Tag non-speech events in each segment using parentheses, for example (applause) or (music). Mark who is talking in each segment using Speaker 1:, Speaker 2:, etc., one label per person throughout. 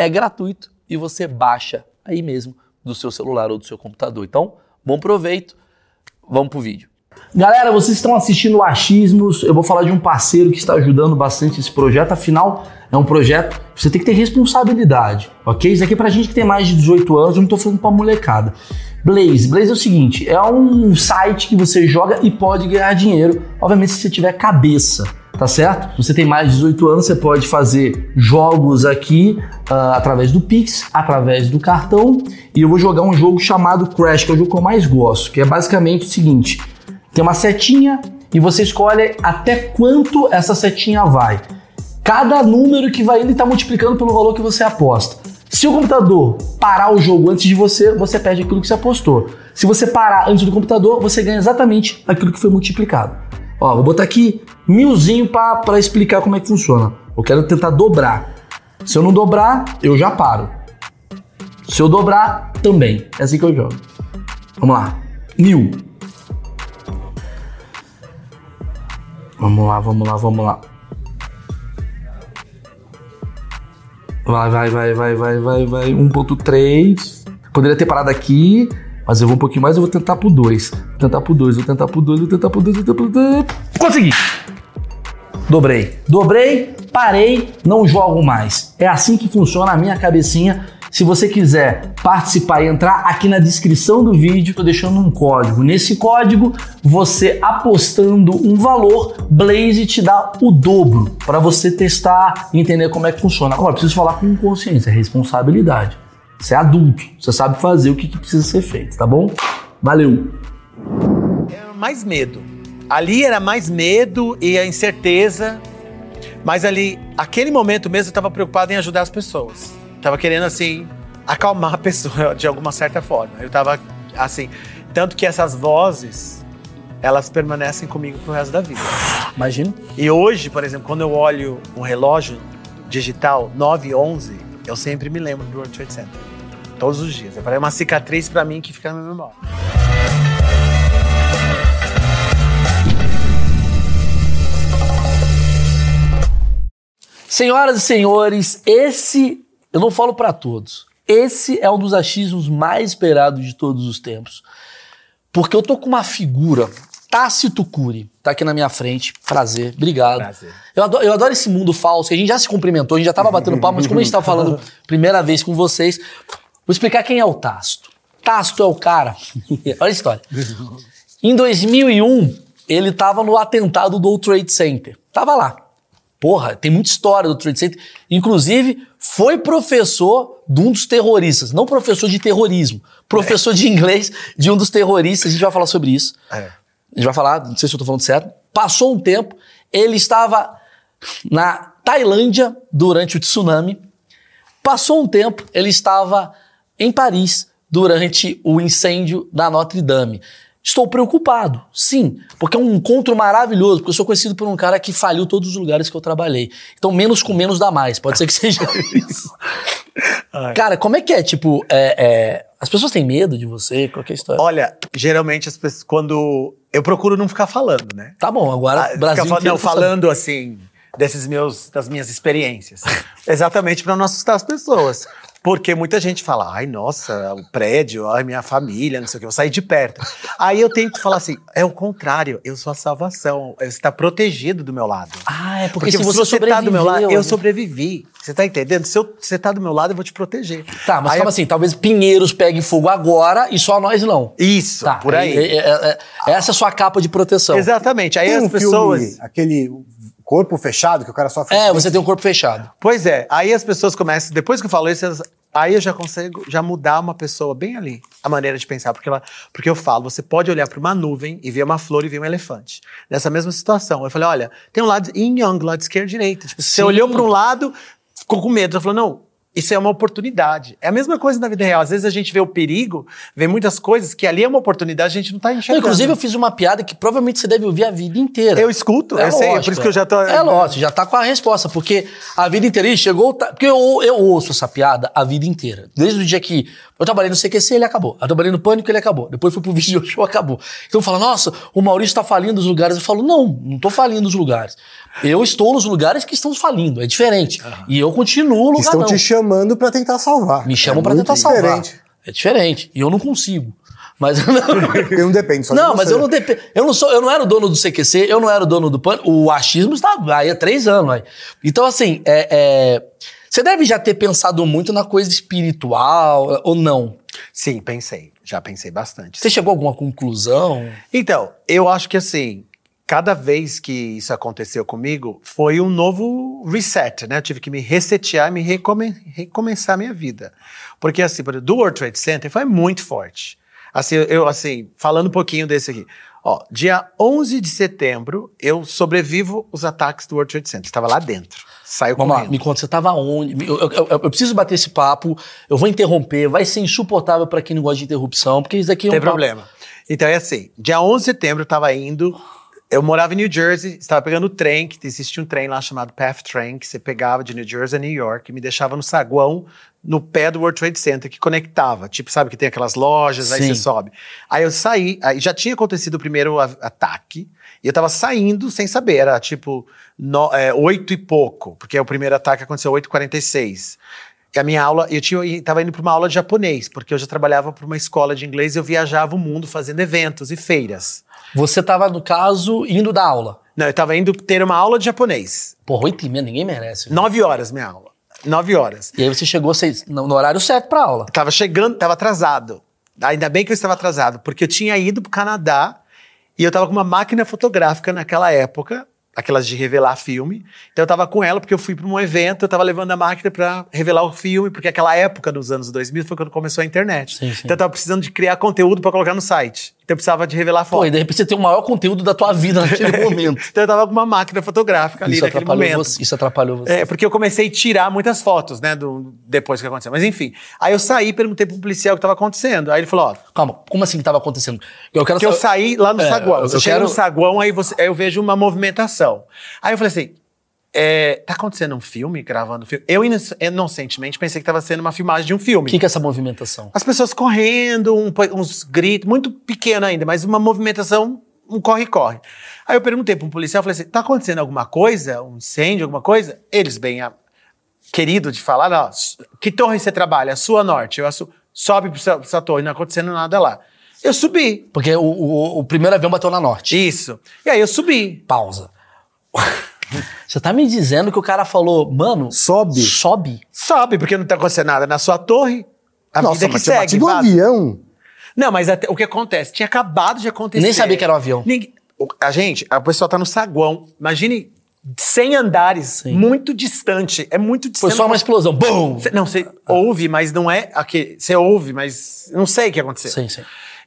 Speaker 1: é gratuito e você baixa aí mesmo do seu celular ou do seu computador. Então, bom proveito, vamos pro vídeo. Galera, vocês estão assistindo Achismos, eu vou falar de um parceiro que está ajudando bastante esse projeto, afinal é um projeto que você tem que ter responsabilidade, ok? Isso aqui é pra gente que tem mais de 18 anos, eu não tô falando pra molecada. Blaze, Blaze é o seguinte, é um site que você joga e pode ganhar dinheiro, obviamente se você tiver cabeça tá certo? Você tem mais de 18 anos, você pode fazer jogos aqui uh, através do Pix, através do cartão, e eu vou jogar um jogo chamado Crash, que é o jogo que eu mais gosto, que é basicamente o seguinte: tem uma setinha e você escolhe até quanto essa setinha vai. Cada número que vai indo está multiplicando pelo valor que você aposta. Se o computador parar o jogo antes de você, você perde aquilo que você apostou. Se você parar antes do computador, você ganha exatamente aquilo que foi multiplicado. Ó, vou botar aqui milzinho para explicar como é que funciona. Eu quero tentar dobrar. Se eu não dobrar, eu já paro. Se eu dobrar, também. É assim que eu jogo. Vamos lá. Mil. Vamos lá, vamos lá, vamos lá. Vai, vai, vai, vai, vai, vai, vai. 1.3. Poderia ter parado aqui. Mas eu vou um pouquinho mais, eu vou tentar pro 2. Vou tentar pro 2, vou tentar pro 2, vou tentar pro 2, vou tentar pro 2. Consegui! Dobrei. Dobrei, parei, não jogo mais. É assim que funciona a minha cabecinha. Se você quiser participar e entrar aqui na descrição do vídeo, tô deixando um código. Nesse código, você apostando um valor, Blaze te dá o dobro para você testar e entender como é que funciona. Agora, preciso falar com consciência, responsabilidade. Você é adulto, você sabe fazer o que, que precisa ser feito, tá bom? Valeu!
Speaker 2: Era mais medo. Ali era mais medo e a incerteza. Mas ali, aquele momento mesmo, eu estava preocupado em ajudar as pessoas. Tava querendo, assim, acalmar a pessoa (laughs) de alguma certa forma. Eu tava, assim. Tanto que essas vozes, elas permanecem comigo pro resto da vida.
Speaker 1: Imagino.
Speaker 2: E hoje, por exemplo, quando eu olho um relógio digital 9 11, eu sempre me lembro do World Trade Center. Todos os dias. É uma cicatriz para mim que fica na minha memória.
Speaker 1: Senhoras e senhores, esse eu não falo para todos. Esse é um dos achismos mais esperados de todos os tempos. Porque eu tô com uma figura, Tácito Cury, tá aqui na minha frente. Prazer, obrigado. Prazer. Eu adoro, eu adoro esse mundo falso, que a gente já se cumprimentou, a gente já tava batendo papo, mas como a gente tava falando (laughs) primeira vez com vocês, vou explicar quem é o Tácito. Tácito é o cara. (laughs) Olha a história. Em 2001, ele tava no atentado do Trade Center. Tava lá. Porra, tem muita história do Trade Center. Inclusive, foi professor de um dos terroristas. Não professor de terrorismo. Professor é. de inglês de um dos terroristas. A gente vai falar sobre isso. É. A gente vai falar, não sei se eu tô falando certo. Passou um tempo, ele estava na Tailândia durante o tsunami. Passou um tempo, ele estava em Paris durante o incêndio da Notre Dame. Estou preocupado, sim, porque é um encontro maravilhoso, porque eu sou conhecido por um cara que faliu todos os lugares que eu trabalhei. Então, menos com menos dá mais, pode ser que seja (laughs) isso. cara, como é que é? Tipo, é, é, as pessoas têm medo de você? Qual é a história?
Speaker 2: Olha, geralmente as pessoas, quando. Eu procuro não ficar falando, né?
Speaker 1: Tá bom, agora
Speaker 2: ah, Brasil. Ficar, não, falando assim, desses meus, das minhas experiências. (laughs) Exatamente para não assustar as pessoas. Porque muita gente fala, ai, nossa, o prédio, ai, minha família, não sei o que, eu saí de perto. Aí eu tento falar assim, é o contrário, eu sou a salvação, você está protegido do meu lado.
Speaker 1: Ah, é porque,
Speaker 2: Porque
Speaker 1: se você,
Speaker 2: você tá do meu lado,
Speaker 1: sobreviveu,
Speaker 2: eu
Speaker 1: né?
Speaker 2: sobrevivi. Você tá entendendo? Se eu- você tá do meu lado, eu vou te proteger.
Speaker 1: Tá, mas
Speaker 2: Aí
Speaker 1: calma assim, talvez Pinheiros pegue fogo agora e só nós não.
Speaker 2: Isso,
Speaker 1: Tá,
Speaker 2: por aí.
Speaker 1: é- é- é- essa é a sua capa de proteção.
Speaker 2: Exatamente. Aí
Speaker 3: Tem
Speaker 2: as
Speaker 3: um
Speaker 2: pessoas.
Speaker 3: filme, aquele corpo fechado que o cara sofre.
Speaker 1: É, você tem um corpo fechado.
Speaker 2: Pois é, aí as pessoas começam, depois que eu falo isso, elas- aí eu já consigo já mudar uma pessoa bem ali, a maneira de pensar, porque, ela, porque eu falo, você pode olhar para uma nuvem e ver uma flor e ver um elefante. Nessa mesma situação, eu falei, olha, tem um lado yin yang, lado esquerdo e direita. Tipo, você olhou para um lado, ficou com medo, você falou, não, isso é uma oportunidade. É a mesma coisa na vida real. Às vezes a gente vê o perigo, vê muitas coisas que ali é uma oportunidade, a gente não tá
Speaker 1: Não,
Speaker 2: enxergando.
Speaker 1: inclusive, eu fiz uma piada que provavelmente você deve ouvir a vida inteira.
Speaker 2: Eu escuto, eu sei, é por isso que eu já tô.
Speaker 1: É lógico, já tá com a resposta, porque a vida inteira chegou. Porque eu, eu ouço essa piada a vida inteira. Desde o dia que eu trabalhei no CQC, ele acabou. Eu trabalhei no Pânico, ele acabou. Depois fui pro Video Show, acabou. Então fala, nossa, o Maurício tá falindo os lugares. Eu falo, não, não tô falindo os lugares. Eu estou nos lugares que estão falindo, é diferente. E eu continuo lugar
Speaker 3: estão
Speaker 1: não.
Speaker 3: te chamando pra tentar salvar.
Speaker 1: Me chamam
Speaker 3: É
Speaker 1: pra
Speaker 3: muito
Speaker 1: tentar salvar.
Speaker 3: diferente.
Speaker 1: É diferente. E eu não consigo. Mas
Speaker 3: Porque não (laughs) depende só de
Speaker 1: Não,
Speaker 3: você.
Speaker 1: mas eu não dependo. Eu não sou, eu não era o dono do CQC, eu não era o dono do PAN. O achismo está aí há três anos. Aí. Então, assim, é, é, você deve já ter pensado muito na coisa espiritual, ou não?
Speaker 2: Sim, pensei. Já pensei bastante.
Speaker 1: Você chegou a alguma conclusão?
Speaker 2: Então, eu acho que assim, cada vez que isso aconteceu comigo, foi um novo reset, né? Eu tive que me resetear, me recome recomeçar a minha vida. Porque assim, do World Trade Center foi muito forte. Assim, eu assim, falando um pouquinho desse aqui. Ó, dia 11 de setembro, eu sobrevivo os ataques do World Trade Center. Estava lá dentro. Saiu
Speaker 1: Vamos lá, me conta, você estava onde? Eu, eu- eu- eu preciso bater esse papo, eu vou interromper, vai ser insuportável para quem não gosta de interrupção, porque isso aqui é um
Speaker 2: Tem
Speaker 1: papo-
Speaker 2: problema. Então é assim, dia 11 de setembro eu tava indo, eu morava em New Jersey, estava pegando o trem, que existia um trem lá chamado Path Train, que você pegava de New Jersey a New York e me deixava no saguão, no pé do World Trade Center, que conectava. Tipo, sabe que tem aquelas lojas, aí
Speaker 1: Sim.
Speaker 2: você sobe. Aí eu saí, aí já tinha acontecido o primeiro ataque, e eu tava saindo sem saber, era tipo no, é, oito e pouco, porque o primeiro ataque aconteceu 8h46. E a minha aula, eu tinha, eu tava indo para uma aula de japonês, porque eu já trabalhava para uma escola de inglês e eu viajava o mundo fazendo eventos e feiras.
Speaker 1: Você estava, no caso, indo da aula.
Speaker 2: Não, eu tava indo ter uma aula de japonês.
Speaker 1: Porra, oito e meia, ninguém merece.
Speaker 2: Nove horas minha aula. Nove horas.
Speaker 1: E aí você chegou seis- no no horário certo pra aula.
Speaker 2: Tava chegando, tava atrasado. Ainda bem que eu estava atrasado, porque eu tinha ido pro Canadá e eu tava com uma máquina fotográfica naquela época, aquelas de revelar filme. Então eu tava com ela porque eu fui para um evento, eu tava levando a máquina para revelar o filme, porque aquela época dos anos 2000 foi quando começou a internet.
Speaker 1: Sim, sim.
Speaker 2: Então eu tava precisando de criar conteúdo para colocar no site. Então eu precisava de revelar
Speaker 1: Pô,
Speaker 2: foto.
Speaker 1: e de repente você tem o maior conteúdo da tua vida naquele (laughs) momento.
Speaker 2: Então eu tava com uma máquina fotográfica ali
Speaker 1: Isso
Speaker 2: naquele momento.
Speaker 1: você, isso atrapalhou você.
Speaker 2: É, porque eu comecei a tirar muitas fotos, né, do, depois que aconteceu. Mas enfim, aí eu saí e perguntei pro policial o que estava acontecendo. Aí ele falou, ó,
Speaker 1: Calma, como assim que tava acontecendo? Eu quero
Speaker 2: que eu saí lá no
Speaker 1: É,
Speaker 2: saguão.
Speaker 1: eu
Speaker 2: Eu chego
Speaker 1: quero-
Speaker 2: no saguão, aí, você, aí eu vejo uma movimentação. Aí eu falei assim, é, tá acontecendo um filme, gravando um filme? Eu ino- inocentemente pensei que tava sendo uma filmagem de um
Speaker 1: O
Speaker 2: filme.
Speaker 1: que, que é essa movimentação?
Speaker 2: As pessoas correndo, um uns gritos, muito pequeno ainda, mas uma movimentação, um corre-corre. Aí eu perguntei para um policial, falei assim, tá acontecendo alguma coisa? Um incêndio, alguma coisa? Eles, bem a- querido de falar, não, que torre você trabalha? A sua norte. Eu assu- sobe para sua, sua torre, não acontecendo nada lá. Eu subi.
Speaker 1: Porque o, o- o primeiro avião bateu na norte.
Speaker 2: Isso. E aí eu subi.
Speaker 1: Pausa. (laughs) Você tá me dizendo que o cara falou, mano,
Speaker 3: Sobe.
Speaker 1: sobe?
Speaker 2: Sobe, porque não tá acontecendo nada na sua torre. A
Speaker 3: Nossa,
Speaker 2: vida que
Speaker 3: mas
Speaker 2: segue. vaza.
Speaker 3: avião.
Speaker 2: Não, mas até- o que acontece? Tinha acabado de acontecer.
Speaker 1: Nem sabia que era um avião.
Speaker 2: Ninguém- a gente, a pessoa tá no saguão. Imagine 100 andares,
Speaker 1: Sim.
Speaker 2: muito distante. É muito distante.
Speaker 1: Foi só uma explosão. Bum!
Speaker 2: Cê- Não, você ouve, mas não é. Você ouve, mas não sei o que aconteceu.
Speaker 1: Sim, sim.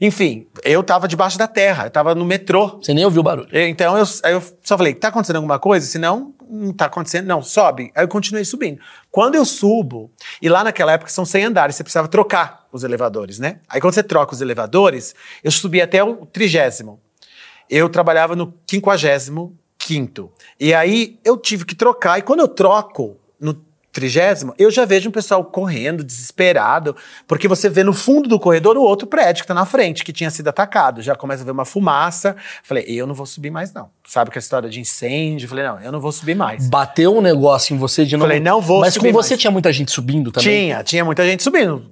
Speaker 2: Enfim, eu tava debaixo da terra, eu tava no metrô.
Speaker 1: Você nem ouviu o barulho.
Speaker 2: Então eu, eu só falei, tá acontecendo alguma coisa? Se não, não tá acontecendo, não, sobe. Aí eu continuei subindo. Quando eu subo, e lá naquela época são 100 andares, você precisava trocar os elevadores, né? Aí quando você troca os elevadores, eu subi até o trigésimo. Eu trabalhava no quinquagésimo quinto. E aí eu tive que trocar, e quando eu troco no trigésimo, eu já vejo um pessoal correndo, desesperado, porque você vê no fundo do corredor o outro prédio que tá na frente, que tinha sido atacado. Já começa a ver uma fumaça. Falei, eu não vou subir mais, não. Sabe que a história de incêndio? Falei, não, eu não vou subir mais.
Speaker 1: Bateu um negócio em você de novo.
Speaker 2: Falei, não vou
Speaker 1: Mas
Speaker 2: subir
Speaker 1: com você
Speaker 2: mais.
Speaker 1: tinha muita gente subindo também?
Speaker 2: Tinha, tinha muita gente subindo.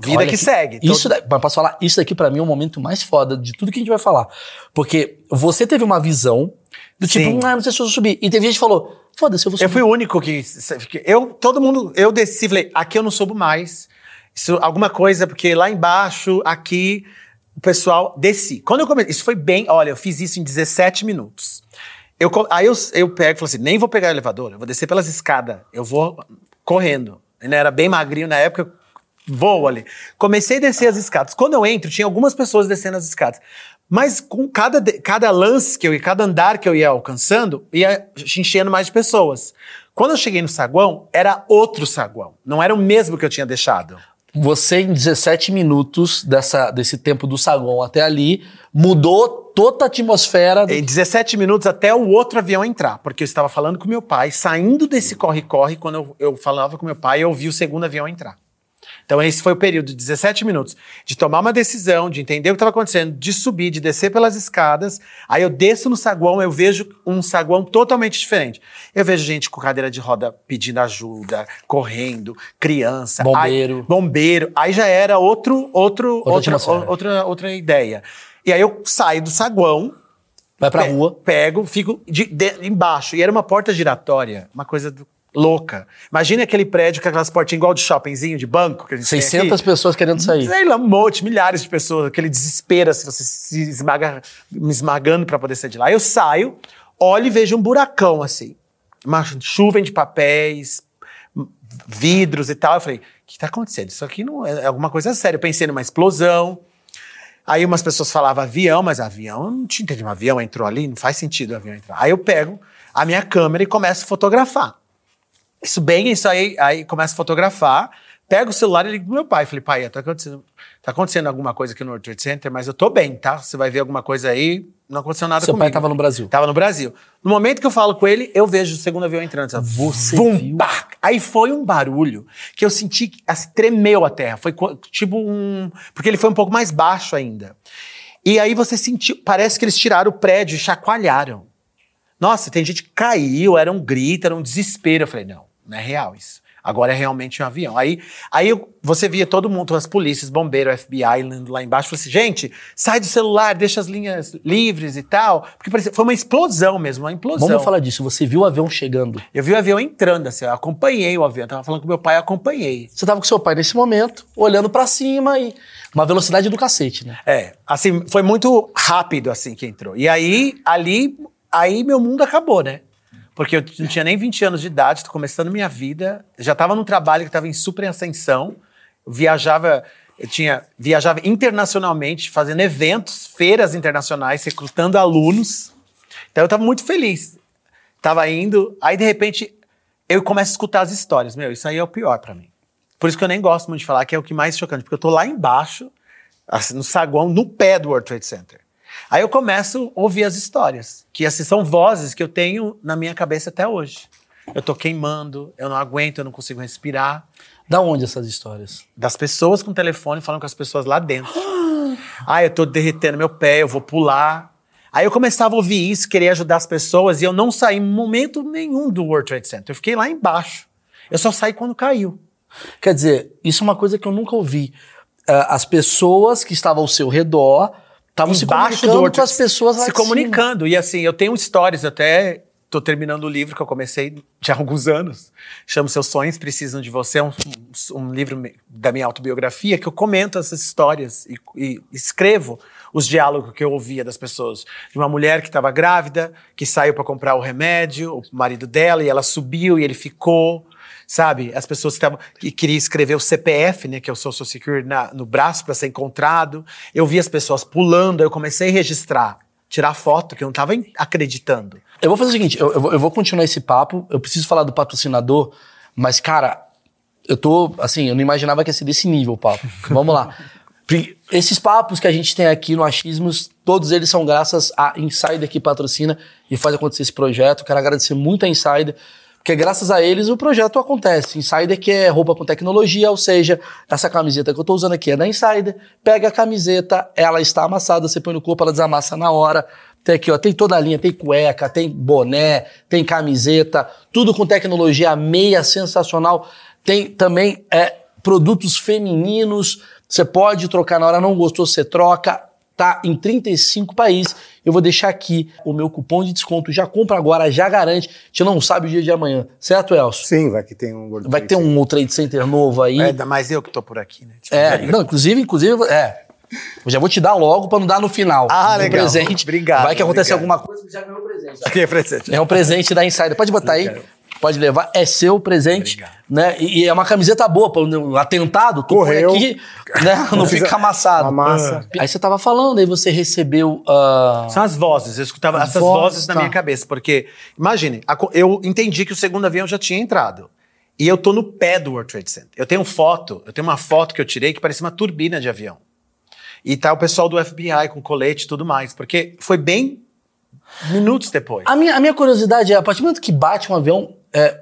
Speaker 2: Vida que, segue.
Speaker 1: Isso,
Speaker 2: Todo-
Speaker 1: da- mas posso falar, isso daqui pra mim é o momento mais foda de tudo que a gente vai falar. Porque você teve uma visão do tipo,
Speaker 2: Sim.
Speaker 1: ah, não sei se eu vou subir. E teve gente que falou, foda-se, eu vou subir.
Speaker 2: Eu fui o único que. Eu, todo mundo. Eu desci, falei, aqui eu não subo mais. Isso, alguma coisa, porque lá embaixo, aqui, o pessoal desci. Quando eu comecei. Isso foi bem. Olha, eu fiz isso em 17 minutos. Eu, aí eu, eu pego e falo assim: nem vou pegar o elevador, eu vou descer pelas escadas, eu vou correndo. Eu era bem magrinho na época, eu vou ali. Comecei a descer as escadas. Quando eu entro, tinha algumas pessoas descendo as escadas. Mas com cada, cada lance que eu ia, cada andar que eu ia alcançando, ia enchendo mais de pessoas. Quando eu cheguei no saguão, era outro saguão. Não era o mesmo que eu tinha deixado.
Speaker 1: Você, em 17 minutos dessa, desse tempo do saguão até ali, mudou toda a atmosfera. do-
Speaker 2: Em 17 minutos até o outro avião entrar, porque eu estava falando com meu pai, saindo desse corre-corre, quando eu, eu falava com meu pai, eu vi o segundo avião entrar. Então esse foi o período de 17 minutos de tomar uma decisão, de entender o que estava acontecendo, de subir, de descer pelas escadas. Aí eu desço no saguão, eu vejo um saguão totalmente diferente. Eu vejo gente com cadeira de roda pedindo ajuda, correndo, criança,
Speaker 1: Bombeiro.
Speaker 2: Aí, bombeiro. Aí já era outro, outro,
Speaker 1: Outra
Speaker 2: outra, outra, outra ideia. E aí eu saio do saguão,
Speaker 1: Vai pra
Speaker 2: Pe-
Speaker 1: rua.
Speaker 2: Pego, fico de- de- embaixo. E era uma porta giratória, uma coisa do- louca. Imagina aquele prédio com aquelas portinhas igual de shoppingzinho, de banco que a gente tem
Speaker 1: 600
Speaker 2: aqui.
Speaker 1: pessoas querendo sair.
Speaker 2: Sei lá, um monte, milhares de pessoas, aquele desespero, assim, você se esmaga, me esmagando pra poder sair de lá. Eu saio, olho e vejo um buracão, assim. Uma chuva de papéis, vidros e tal. Eu falei, o que tá acontecendo? Isso aqui não é é alguma coisa séria. Eu pensei numa explosão. Aí umas pessoas falavam avião, mas avião, eu não tinha entendido. Um avião entrou ali, não faz sentido o avião entrar. Aí eu pego a minha câmera e começo a fotografar. Isso bem, isso aí, aí começo a fotografar, pego o celular e ligo pro meu pai. Falei, pai, tá acontecendo, tá acontecendo alguma coisa aqui no World Trade Center, mas eu tô bem, tá? Você vai ver alguma coisa aí, não aconteceu nada
Speaker 1: Seu
Speaker 2: comigo.
Speaker 1: pai tava no Brasil.
Speaker 2: Tava no Brasil. No momento que eu falo com ele, eu vejo o segundo avião entrando. Sabe?
Speaker 1: Você
Speaker 2: Vum,
Speaker 1: viu?
Speaker 2: pá! Aí foi um barulho que eu senti que assim, tremeu a terra. Foi tipo um. Porque ele foi um pouco mais baixo ainda. E aí você sentiu. Parece que eles tiraram o prédio e chacoalharam. Nossa, tem gente que caiu, era um grito, era um desespero. Eu falei, não, não é real isso. Agora é realmente um avião. Aí, aí você via todo mundo, as polícias, bombeiro, FBI lá embaixo. Falei assim, gente, sai do celular, deixa as linhas livres e tal. Porque parecia, foi uma explosão mesmo, uma implosão.
Speaker 1: Vamos falar disso. Você viu o avião chegando.
Speaker 2: Eu vi o avião entrando, assim, eu acompanhei o avião. Eu tava falando com meu pai, eu acompanhei.
Speaker 1: Você tava com seu pai nesse momento, olhando pra cima e. Uma velocidade do cacete, né?
Speaker 2: É, assim, foi muito rápido assim que entrou. E aí, ali, aí meu mundo acabou, né? Porque eu não tinha nem 20 anos de idade, tô começando minha vida, já tava num trabalho que tava em super ascensão, viajava, eu tinha, viajava internacionalmente, fazendo eventos, feiras internacionais, recrutando alunos. Então eu tava muito feliz. Tava indo, aí de repente eu começo a escutar as histórias. Meu, isso aí é o pior pra mim. Por isso que eu nem gosto muito de falar, que é o que mais chocante, porque eu tô lá embaixo, assim, no saguão, no pé do World Trade Center. Aí eu começo a ouvir as histórias, que assim, são vozes que eu tenho na minha cabeça até hoje. Eu tô queimando, eu não aguento, eu não consigo respirar.
Speaker 1: Da onde essas histórias?
Speaker 2: Das pessoas com telefone falando com as pessoas lá dentro. (gasps) ah, eu tô derretendo meu pé, eu vou pular. Aí eu começava a ouvir isso, querer ajudar as pessoas, e eu não saí em momento nenhum do World Trade Center. Eu fiquei lá embaixo. Eu só saí quando caiu.
Speaker 1: Quer dizer, isso é uma coisa que eu nunca ouvi. Ah, as pessoas que estavam ao seu redor estavam se comunicando com as pessoas lá
Speaker 2: se comunicando. E assim, eu tenho histórias, até tô terminando o livro que eu comecei já há (laughs) alguns anos. Chama Seus Sonhos Precisam de Você. É um, um livro da minha autobiografia que eu comento essas histórias e, e escrevo os diálogos que eu ouvia das pessoas. De uma mulher que estava grávida, que saiu para comprar o remédio, o marido dela, e ela subiu e ele ficou. Sabe, as pessoas que estavam que queriam escrever o CPF, né, que é o Social Security, na- no braço para ser encontrado. Eu vi as pessoas pulando, eu comecei a registrar, tirar foto, que eu não estava acreditando.
Speaker 1: Eu vou fazer o seguinte, eu, eu vou, eu vou continuar esse papo, eu preciso falar do patrocinador, mas, cara, eu tô, assim, eu não imaginava que ia ser desse nível o papo. (laughs) Vamos lá. Esses papos que a gente tem aqui no Achismos, todos eles são graças a Insider que patrocina e faz acontecer esse projeto. Quero agradecer muito a Insider, Porque graças a eles o projeto acontece. Insider que é roupa com tecnologia, ou seja, essa camiseta que eu tô usando aqui é da Insider. Pega a camiseta, ela está amassada, você põe no corpo, ela desamassa na hora. Tem aqui, ó, tem toda a linha, tem cueca, tem boné, tem camiseta, tudo com tecnologia, meia sensacional. Tem também é, produtos femininos, você pode trocar na hora, não gostou, você troca tá em 35 países. Eu vou deixar aqui o meu cupom de desconto. Já compra agora, já garante. A gente não sabe o dia de amanhã. Certo, Elcio?
Speaker 3: Sim, vai que tem um World
Speaker 1: Vai
Speaker 3: Trade
Speaker 1: ter
Speaker 3: Center.
Speaker 1: um Trade Center novo aí.
Speaker 2: É,
Speaker 1: É,
Speaker 2: ainda mais eu que tô por aqui, né? Tipo, (laughs)
Speaker 1: não, inclusive, inclusive, é. Eu já vou te dar logo pra não dar no final.
Speaker 2: Ah,
Speaker 1: No
Speaker 2: legal.
Speaker 1: presente.
Speaker 2: Obrigado,
Speaker 1: Vai que acontece
Speaker 2: obrigado.
Speaker 1: alguma coisa, já ganhou o presente.
Speaker 2: Aqui é presente.
Speaker 1: É um presente da Insider. Pode botar aí. Pode levar, é seu presente,
Speaker 2: Obrigado.
Speaker 1: né? E, e é uma camiseta boa para o atentado, tu
Speaker 3: Correu.
Speaker 1: põe aqui, né? (laughs) Não fica amassado.
Speaker 3: Amassa.
Speaker 1: Aí você tava falando, aí você recebeu ah,
Speaker 2: São as vozes, eu escutava
Speaker 1: As
Speaker 2: essas
Speaker 1: vozes,
Speaker 2: vozes na
Speaker 1: tá.
Speaker 2: minha cabeça, porque, imagine, a eu entendi que o segundo avião já tinha entrado. E eu tô no pé do World Trade Center. Eu tenho foto, eu tenho uma foto que eu tirei que parecia uma turbina de avião. E tá o pessoal do FBI com colete e tudo mais, porque foi bem minutos depois.
Speaker 1: A minha, a minha curiosidade é, a partir do momento que bate um avião, é,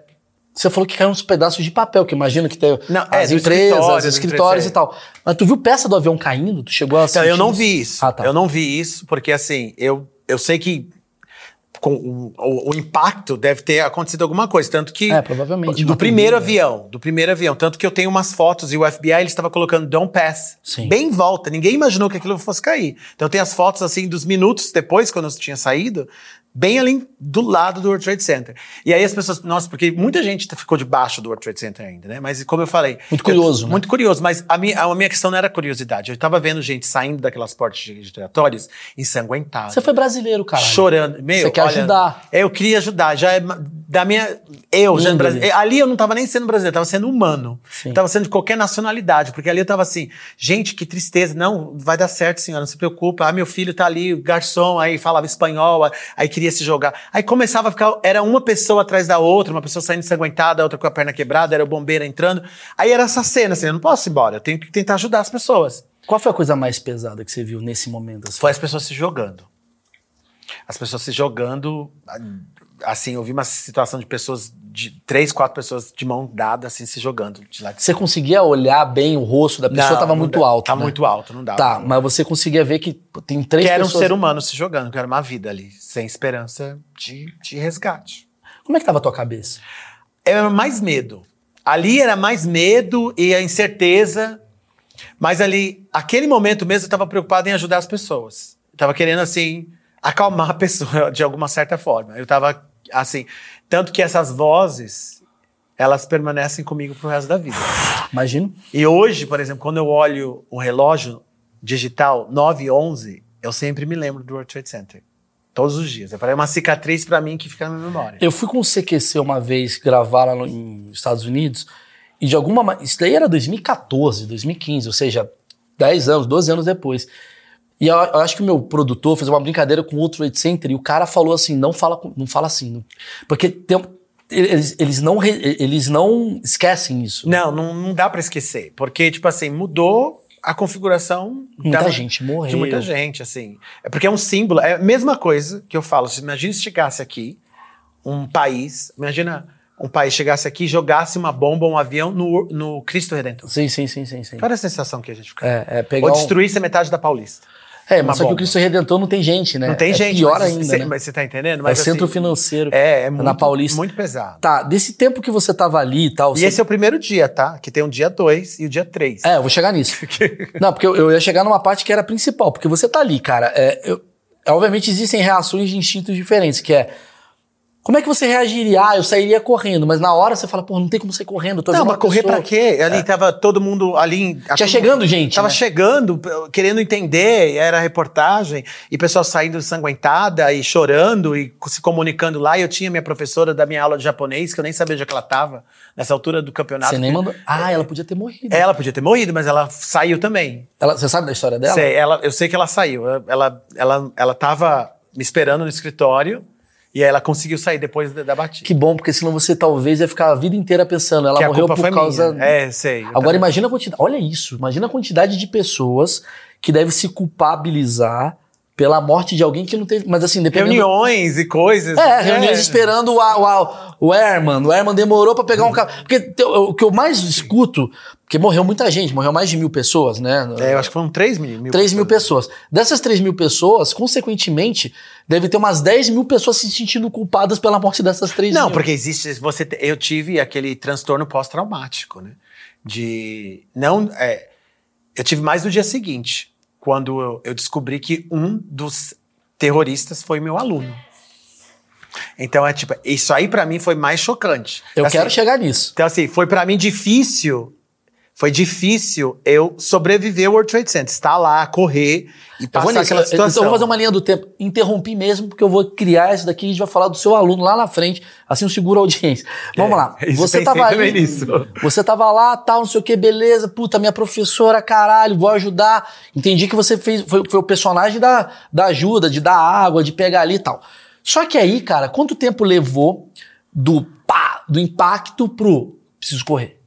Speaker 1: você falou que caiu uns pedaços de papel, que imagino que tem
Speaker 2: Não, é,
Speaker 1: as
Speaker 2: do
Speaker 1: empresas, escritórios
Speaker 2: escritório.
Speaker 1: e tal. Mas tu viu peça do avião caindo? Tu chegou a
Speaker 2: Então, eu não vi isso.
Speaker 1: Ah, tá.
Speaker 2: Eu não vi isso, porque assim, eu, eu sei que com o, o- o impacto deve ter acontecido alguma coisa. Tanto que.
Speaker 1: É, provavelmente,
Speaker 2: Do primeiro avião. Do primeiro avião. Tanto que eu tenho umas fotos e o FBI ele estava colocando Don't Pass.
Speaker 1: Sim.
Speaker 2: Bem em volta. Ninguém imaginou que aquilo fosse cair. Então tem as fotos assim dos minutos depois, quando eu tinha saído. Bem ali do lado do World Trade Center. E aí as pessoas, nossa, porque muita gente ficou debaixo do World Trade Center ainda, né? Mas como eu falei.
Speaker 1: Muito curioso,
Speaker 2: eu-
Speaker 1: né?
Speaker 2: Muito curioso, mas a minha, a minha questão não era curiosidade. Eu tava vendo gente saindo daquelas portas giratórias ensanguentada.
Speaker 1: Você foi brasileiro, cara.
Speaker 2: Chorando. Meu,
Speaker 1: Você quer
Speaker 2: olha,
Speaker 1: ajudar.
Speaker 2: é, Eu queria ajudar. Já é da minha. Eu, já ali eu não tava nem sendo brasileiro, eu tava sendo humano.
Speaker 1: Sim.
Speaker 2: Eu tava sendo de qualquer nacionalidade, porque ali eu tava assim, gente, que tristeza. Não, vai dar certo, senhora, não se preocupa. Ah, meu filho tá ali, garçom, aí falava espanhol, aí queria se jogar. Aí começava a ficar, era uma pessoa atrás da outra, uma pessoa saindo ensanguentada, outra com a perna quebrada, era o bombeiro entrando. Aí era essa cena, assim, eu não posso ir embora, eu tenho que tentar ajudar as pessoas.
Speaker 1: Qual foi a coisa mais pesada que você viu nesse momento? assim?
Speaker 2: Foi as pessoas se jogando. As pessoas se jogando. Assim, eu vi uma situação de pessoas, de três, quatro pessoas de mão dada, assim, se jogando de lá de
Speaker 1: Você conseguia olhar bem o rosto da pessoa?
Speaker 2: Não,
Speaker 1: tava
Speaker 2: não
Speaker 1: muito
Speaker 2: dá-
Speaker 1: alto.
Speaker 2: Tá
Speaker 1: né?
Speaker 2: muito alto, não dá.
Speaker 1: Tá, mas você conseguia ver que tem três
Speaker 2: que era um
Speaker 1: pessoas.
Speaker 2: ser humano se jogando, que era uma vida ali, sem esperança de, de resgate.
Speaker 1: Como é que tava a tua cabeça?
Speaker 2: Era mais medo. Ali era mais medo e a incerteza, mas ali, aquele momento mesmo, eu estava preocupado em ajudar as pessoas. Eu tava querendo, assim, acalmar a pessoa de alguma certa forma. Eu tava, assim, tanto que essas vozes, elas permanecem comigo pro resto da vida.
Speaker 1: Imagino.
Speaker 2: E hoje, por exemplo, quando eu olho o relógio digital 9 e 11, eu sempre me lembro do World Trade Center. Todos os dias. É uma cicatriz pra mim que fica na minha memória.
Speaker 1: Eu fui com o CQC uma vez gravar lá no, nos Estados Unidos e de alguma maneira. Isso daí era 2014, 2015, ou seja, 10 anos, 12 anos depois. E eu, eu acho que o meu produtor fez uma brincadeira com outro Trade Center e o cara falou assim: não fala, não fala assim. não- Porque tem, eles, eles, não, eles não esquecem isso.
Speaker 2: Não, não, não dá pra esquecer. Porque, tipo assim, mudou a configuração
Speaker 1: Muita
Speaker 2: da-
Speaker 1: gente morreu.
Speaker 2: de muita gente, assim. É porque é um símbolo. É a mesma coisa que eu falo. Se imagina se chegasse aqui um país, imagina um país chegasse aqui e jogasse uma bomba, um avião no, no Cristo Redentor.
Speaker 1: Sim, sim, sim, sim. sim.
Speaker 2: Qual era a sensação que a gente fica?
Speaker 1: É, é pegar
Speaker 2: Ou
Speaker 1: um-
Speaker 2: destruísse a metade da Paulista.
Speaker 1: É, mas só que o
Speaker 2: bomba.
Speaker 1: Cristo Redentor não tem gente, né?
Speaker 2: Não tem
Speaker 1: é
Speaker 2: gente.
Speaker 1: Pior
Speaker 2: mas,
Speaker 1: ainda,
Speaker 2: cê-
Speaker 1: né?
Speaker 2: Mas você tá entendendo?
Speaker 1: é
Speaker 2: Mas,
Speaker 1: centro
Speaker 2: assim,
Speaker 1: financeiro.
Speaker 2: É, é
Speaker 1: na
Speaker 2: muito,
Speaker 1: Paulista.
Speaker 2: muito pesado.
Speaker 1: Tá, desse tempo que você tava ali e tal.
Speaker 2: E
Speaker 1: você-
Speaker 2: esse é o primeiro dia, tá? Que tem o dia 2 e o dia 3.
Speaker 1: É, eu vou chegar nisso. (laughs) Não, porque eu, eu ia chegar numa parte que era principal, porque você tá ali, cara. É, eu- é, obviamente existem reações de instintos diferentes, que é. Como é que você reagiria? Ah, eu sairia correndo, mas na hora você fala, pô, não tem como sair correndo. Tô
Speaker 2: Não, mas correr
Speaker 1: pessoa.
Speaker 2: pra quê? Ali tava todo mundo ali.
Speaker 1: Tinha chegando gente,
Speaker 2: Tava
Speaker 1: né?
Speaker 2: chegando, querendo entender, era reportagem, e pessoal saindo ensanguentada e chorando e se comunicando lá. E eu tinha minha professora da minha aula de japonês, que eu nem sabia onde é que ela tava, nessa altura do campeonato.
Speaker 1: Você nem mandou. Ah, ela podia ter morrido.
Speaker 2: Ela podia ter morrido, mas ela saiu também.
Speaker 1: Ela- você sabe da história dela?
Speaker 2: Sei, ela, eu sei que ela saiu. Ela, ela, ela tava me esperando no escritório e aí ela conseguiu sair depois da, da batida.
Speaker 1: Que bom, porque senão você talvez ia ficar a vida inteira pensando, ela
Speaker 2: Que
Speaker 1: morreu por causa.
Speaker 2: minha. É, sei.
Speaker 1: Agora
Speaker 2: também-
Speaker 1: imagina a quantidade. Olha isso, imagina a quantidade de pessoas que deve se culpabilizar pela morte de alguém que não teve. Mas assim, dependendo.
Speaker 2: Reuniões e coisas.
Speaker 1: É, reuniões esperando o, o, o Airman. O Airman demorou pra pegar um carro. Porque o que eu mais escuto, porque morreu muita gente, morreu mais de mil pessoas, né?
Speaker 2: É, eu acho que foram 3 mil. mil
Speaker 1: 3 mil pessoas. Dessas 3 mil pessoas, consequentemente, deve ter umas 10 mil pessoas se sentindo culpadas pela morte dessas 3
Speaker 2: Não,
Speaker 1: mil.
Speaker 2: porque existe. Você, eu tive aquele transtorno pós-traumático, né? De. Não. É, eu tive mais no dia seguinte, quando eu, eu descobri que um dos terroristas foi meu aluno. Então é tipo, isso aí pra mim foi mais chocante.
Speaker 1: Eu
Speaker 2: Assim,
Speaker 1: quero chegar nisso.
Speaker 2: Então, assim, foi pra mim difícil. Foi difícil eu sobreviver ao World Trade Center. Estar lá, correr e
Speaker 1: Eu
Speaker 2: passar
Speaker 1: nisso.
Speaker 2: aquela
Speaker 1: Então
Speaker 2: situação.
Speaker 1: eu vou fazer uma linha do tempo. Interrompi mesmo, porque eu vou criar isso daqui e a gente vai falar do seu aluno lá na frente. Assim eu seguro a audiência. Vamos lá.
Speaker 2: É, (laughs) isso
Speaker 1: Você tava ali.
Speaker 2: nisso.
Speaker 1: Você tava lá, tal, não sei o que, beleza. Puta, minha professora, caralho, vou ajudar. Entendi que você fez, foi, foi o personagem da, da ajuda, de dar água, de pegar ali e tal. Só que aí, cara, quanto tempo levou do pá, do impacto pro preciso correr?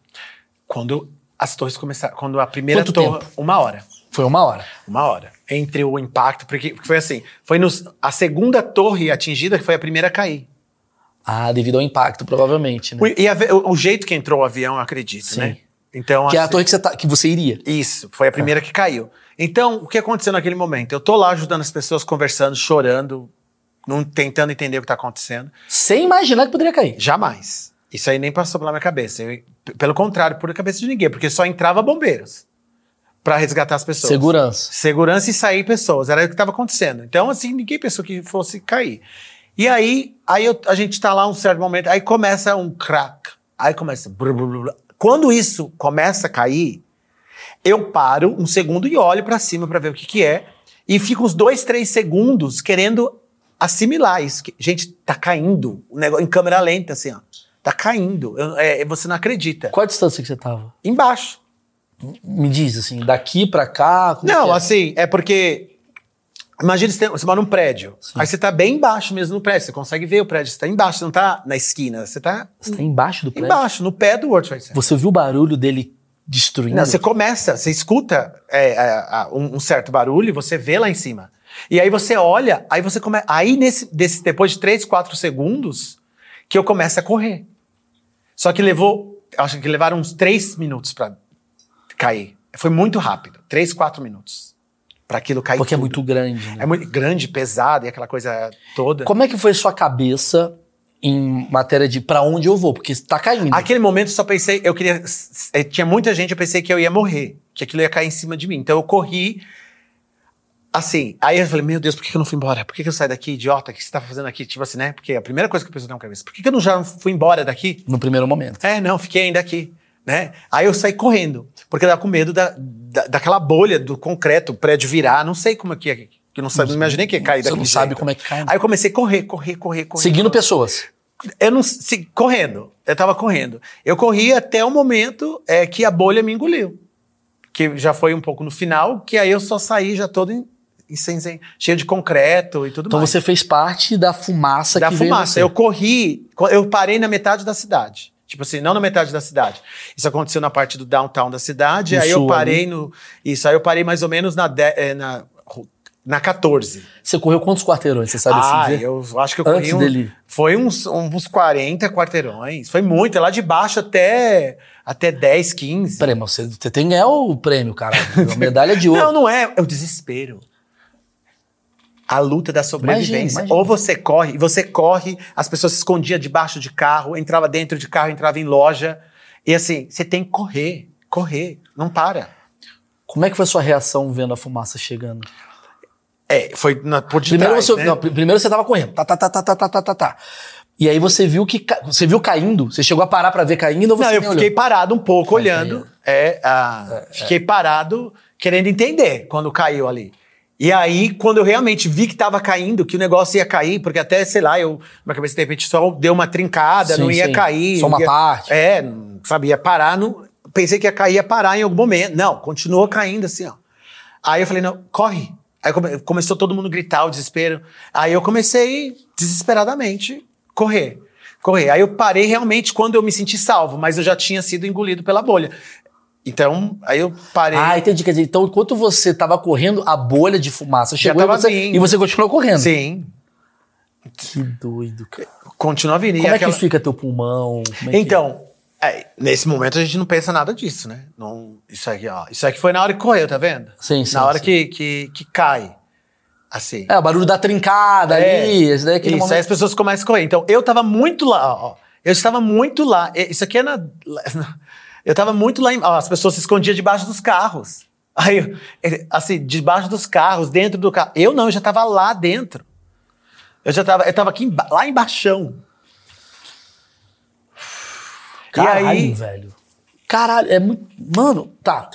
Speaker 2: Quando as torres começaram. Quando a primeira
Speaker 1: Quanto
Speaker 2: torre.
Speaker 1: tempo?
Speaker 2: Uma hora.
Speaker 1: Foi uma hora.
Speaker 2: Uma hora. Entre o impacto, porque foi assim: foi nos, a segunda torre atingida que foi a primeira a cair.
Speaker 1: Ah, devido ao impacto, provavelmente, né?
Speaker 2: E a o, o jeito que entrou o avião, eu acredito,
Speaker 1: Sim.
Speaker 2: né? Então,
Speaker 1: Que é a
Speaker 2: assim-
Speaker 1: torre que você, tá, que você iria.
Speaker 2: Isso, foi a primeira que caiu. Então, o que aconteceu naquele momento? Eu tô lá ajudando as pessoas, conversando, chorando, não, tentando entender o que tá acontecendo.
Speaker 1: Sem imaginar que poderia cair.
Speaker 2: Jamais. Isso aí nem passou pela minha cabeça. Eu- pelo contrário, por cabeça de ninguém, porque só entrava bombeiros pra resgatar as pessoas.
Speaker 1: Segurança.
Speaker 2: Segurança e sair pessoas. Era o que estava acontecendo. Então, assim, ninguém pensou que fosse cair. E aí, aí eu- a gente tá lá um certo momento, aí começa um crack. Aí começa. blu, blu, blu, blu. Quando isso começa a cair, eu paro um segundo e olho pra cima pra ver o que, que é. E fico uns dois, três segundos querendo assimilar isso. que- gente, tá caindo. O negócio, em câmera lenta, assim, ó. Tá caindo. Eu- é, você não acredita.
Speaker 1: Qual a distância que você tava?
Speaker 2: Embaixo.
Speaker 1: Me diz, assim, daqui pra cá?
Speaker 2: Não,
Speaker 1: é?
Speaker 2: assim, é porque. Imagina você, tem- você mora num prédio. Aí você tá bem embaixo mesmo no prédio. Você consegue ver o prédio. Você tá embaixo, você não tá na esquina. Você tá
Speaker 1: Você tá embaixo do prédio?
Speaker 2: embaixo, no pé do World Trade Center.
Speaker 1: Você viu o barulho dele destruindo?
Speaker 2: Não, você começa, você escuta é, é, um, um certo barulho e você vê lá em cima. E aí você olha, aí você começa. Aí, nesse, desse, depois de 3, 4 segundos, que eu começo a correr. Só que levou. Acho que levaram uns 3 minutos pra cair. Foi muito rápido. 3, 4 minutos. Pra aquilo cair.
Speaker 1: Porque é
Speaker 2: tudo.
Speaker 1: muito grande, né?
Speaker 2: É muito grande, pesado e aquela coisa toda.
Speaker 1: Como é que foi sua cabeça em matéria de pra onde eu vou? Porque tá caindo.
Speaker 2: Aquele momento eu só pensei, eu queria. eh, Tinha muita gente, eu pensei que eu ia morrer, que aquilo ia cair em cima de mim. Então eu corri. Assim, aí eu falei, meu Deus, por que eu não fui embora? Por que, eu saí daqui, idiota? O que você tá fazendo aqui? Tipo assim, né? Porque a primeira coisa que eu pensei na minha cabeça, por que, eu não já fui embora daqui?
Speaker 1: No primeiro momento.
Speaker 2: É, não, fiquei ainda aqui, né? Aí eu saí correndo, porque eu tava com medo da, da- daquela bolha do concreto, o prédio virar, não sei como é que ia, que eu não, sabe, não imaginei que ia cair
Speaker 1: Você
Speaker 2: daqui.
Speaker 1: não sabe como é que cai. né?
Speaker 2: Aí eu comecei a correr, correr, correr, correr.
Speaker 1: Seguindo pessoas.
Speaker 2: Eu não se, correndo. Eu tava correndo. Eu corri até o momento é, que a bolha me engoliu. Que já foi um pouco no final, que aí eu só saí já todo cheio de concreto e tudo
Speaker 1: Então
Speaker 2: mais.
Speaker 1: você fez parte da fumaça
Speaker 2: da
Speaker 1: que veio
Speaker 2: fumaça.
Speaker 1: você.
Speaker 2: Eu corri, eu parei na metade da cidade. Tipo assim, não na metade da cidade. Isso aconteceu na parte do downtown da cidade.
Speaker 1: No
Speaker 2: aí
Speaker 1: sul
Speaker 2: eu parei no. Isso, aí eu parei mais ou menos na, de- eh, na, na 14.
Speaker 1: Você correu quantos quarteirões? Você sabe
Speaker 2: ah,
Speaker 1: assim dizer?
Speaker 2: eu acho que eu
Speaker 1: Antes
Speaker 2: corri um,
Speaker 1: dele.
Speaker 2: Foi uns, uns 40 quarteirões. Foi muito, é lá de baixo até, até 10, 15.
Speaker 1: Peraí, mas você, você tem que ganhar o prêmio, cara. (laughs) Medalha de ouro.
Speaker 2: Não, não é. É o desespero. A luta da sobrevivência.
Speaker 1: Imagina, imagina.
Speaker 2: Ou você corre, e você corre, as pessoas se escondiam debaixo de carro, entrava dentro de carro, entrava em loja. E assim, você tem que correr, correr, não para.
Speaker 1: Como é que foi a sua reação vendo a fumaça chegando?
Speaker 2: É, foi na, por
Speaker 1: Primeiro
Speaker 2: detrás,
Speaker 1: você,
Speaker 2: né?
Speaker 1: não, pri- primeiro você tava correndo. Tá, tá, tá, tá, tá, tá, tá, tá, tá. E aí você viu que você viu caindo? Você chegou a parar pra ver caindo ou você
Speaker 2: Não, eu fiquei
Speaker 1: olhou?
Speaker 2: parado um pouco
Speaker 1: Vai
Speaker 2: olhando. É, ah, fiquei parado querendo entender quando caiu ali. E aí, quando eu realmente vi que tava caindo, que o negócio ia cair, porque até, sei lá, eu, minha cabeça de repente só deu uma trincada,
Speaker 1: Sim,
Speaker 2: não ia
Speaker 1: sim.
Speaker 2: cair.
Speaker 1: Só uma
Speaker 2: ia-
Speaker 1: parte.
Speaker 2: É, sabia parar. Não, pensei que ia cair, ia parar em algum momento. Não, continuou caindo assim, ó. Aí eu falei, não, corre. Aí come- começou todo mundo gritar, o desespero. Aí eu comecei desesperadamente correr. Correr. Aí eu parei realmente quando eu me senti salvo, mas eu já tinha sido engolido pela bolha. Então, aí eu parei.
Speaker 1: Ah, entendi. Quer dizer, então enquanto você tava correndo, a bolha de fumaça chegou e
Speaker 2: tava
Speaker 1: você,
Speaker 2: vindo.
Speaker 1: e você continuou correndo.
Speaker 2: Sim,
Speaker 1: Que doido, cara.
Speaker 2: continua vindo. E
Speaker 1: Como é
Speaker 2: aquela-
Speaker 1: que fica teu pulmão? É
Speaker 2: Então, é, nesse momento a gente não pensa nada disso, né? Não, isso aqui, ó. Isso aqui foi na hora que correu, tá vendo?
Speaker 1: Sim, sim,
Speaker 2: Na hora
Speaker 1: sim.
Speaker 2: Que, que, que cai. Assim.
Speaker 1: É, o barulho da trincada
Speaker 2: É,
Speaker 1: ali. Esse daí é
Speaker 2: Isso,
Speaker 1: momento.
Speaker 2: aí as pessoas começam a correr. Então, eu tava muito lá, ó. Eu estava muito lá. E- Isso aqui é na. (laughs) Eu tava muito lá. Em, ó, as pessoas se escondiam debaixo dos carros. Aí, eu- assim, debaixo dos carros, dentro do carro. Eu não, eu já tava lá dentro. Eu já tava, eu tava aqui emba- lá embaixo.
Speaker 1: Caralho,
Speaker 2: e aí,
Speaker 1: velho. Caralho, é muito. Mano, tá.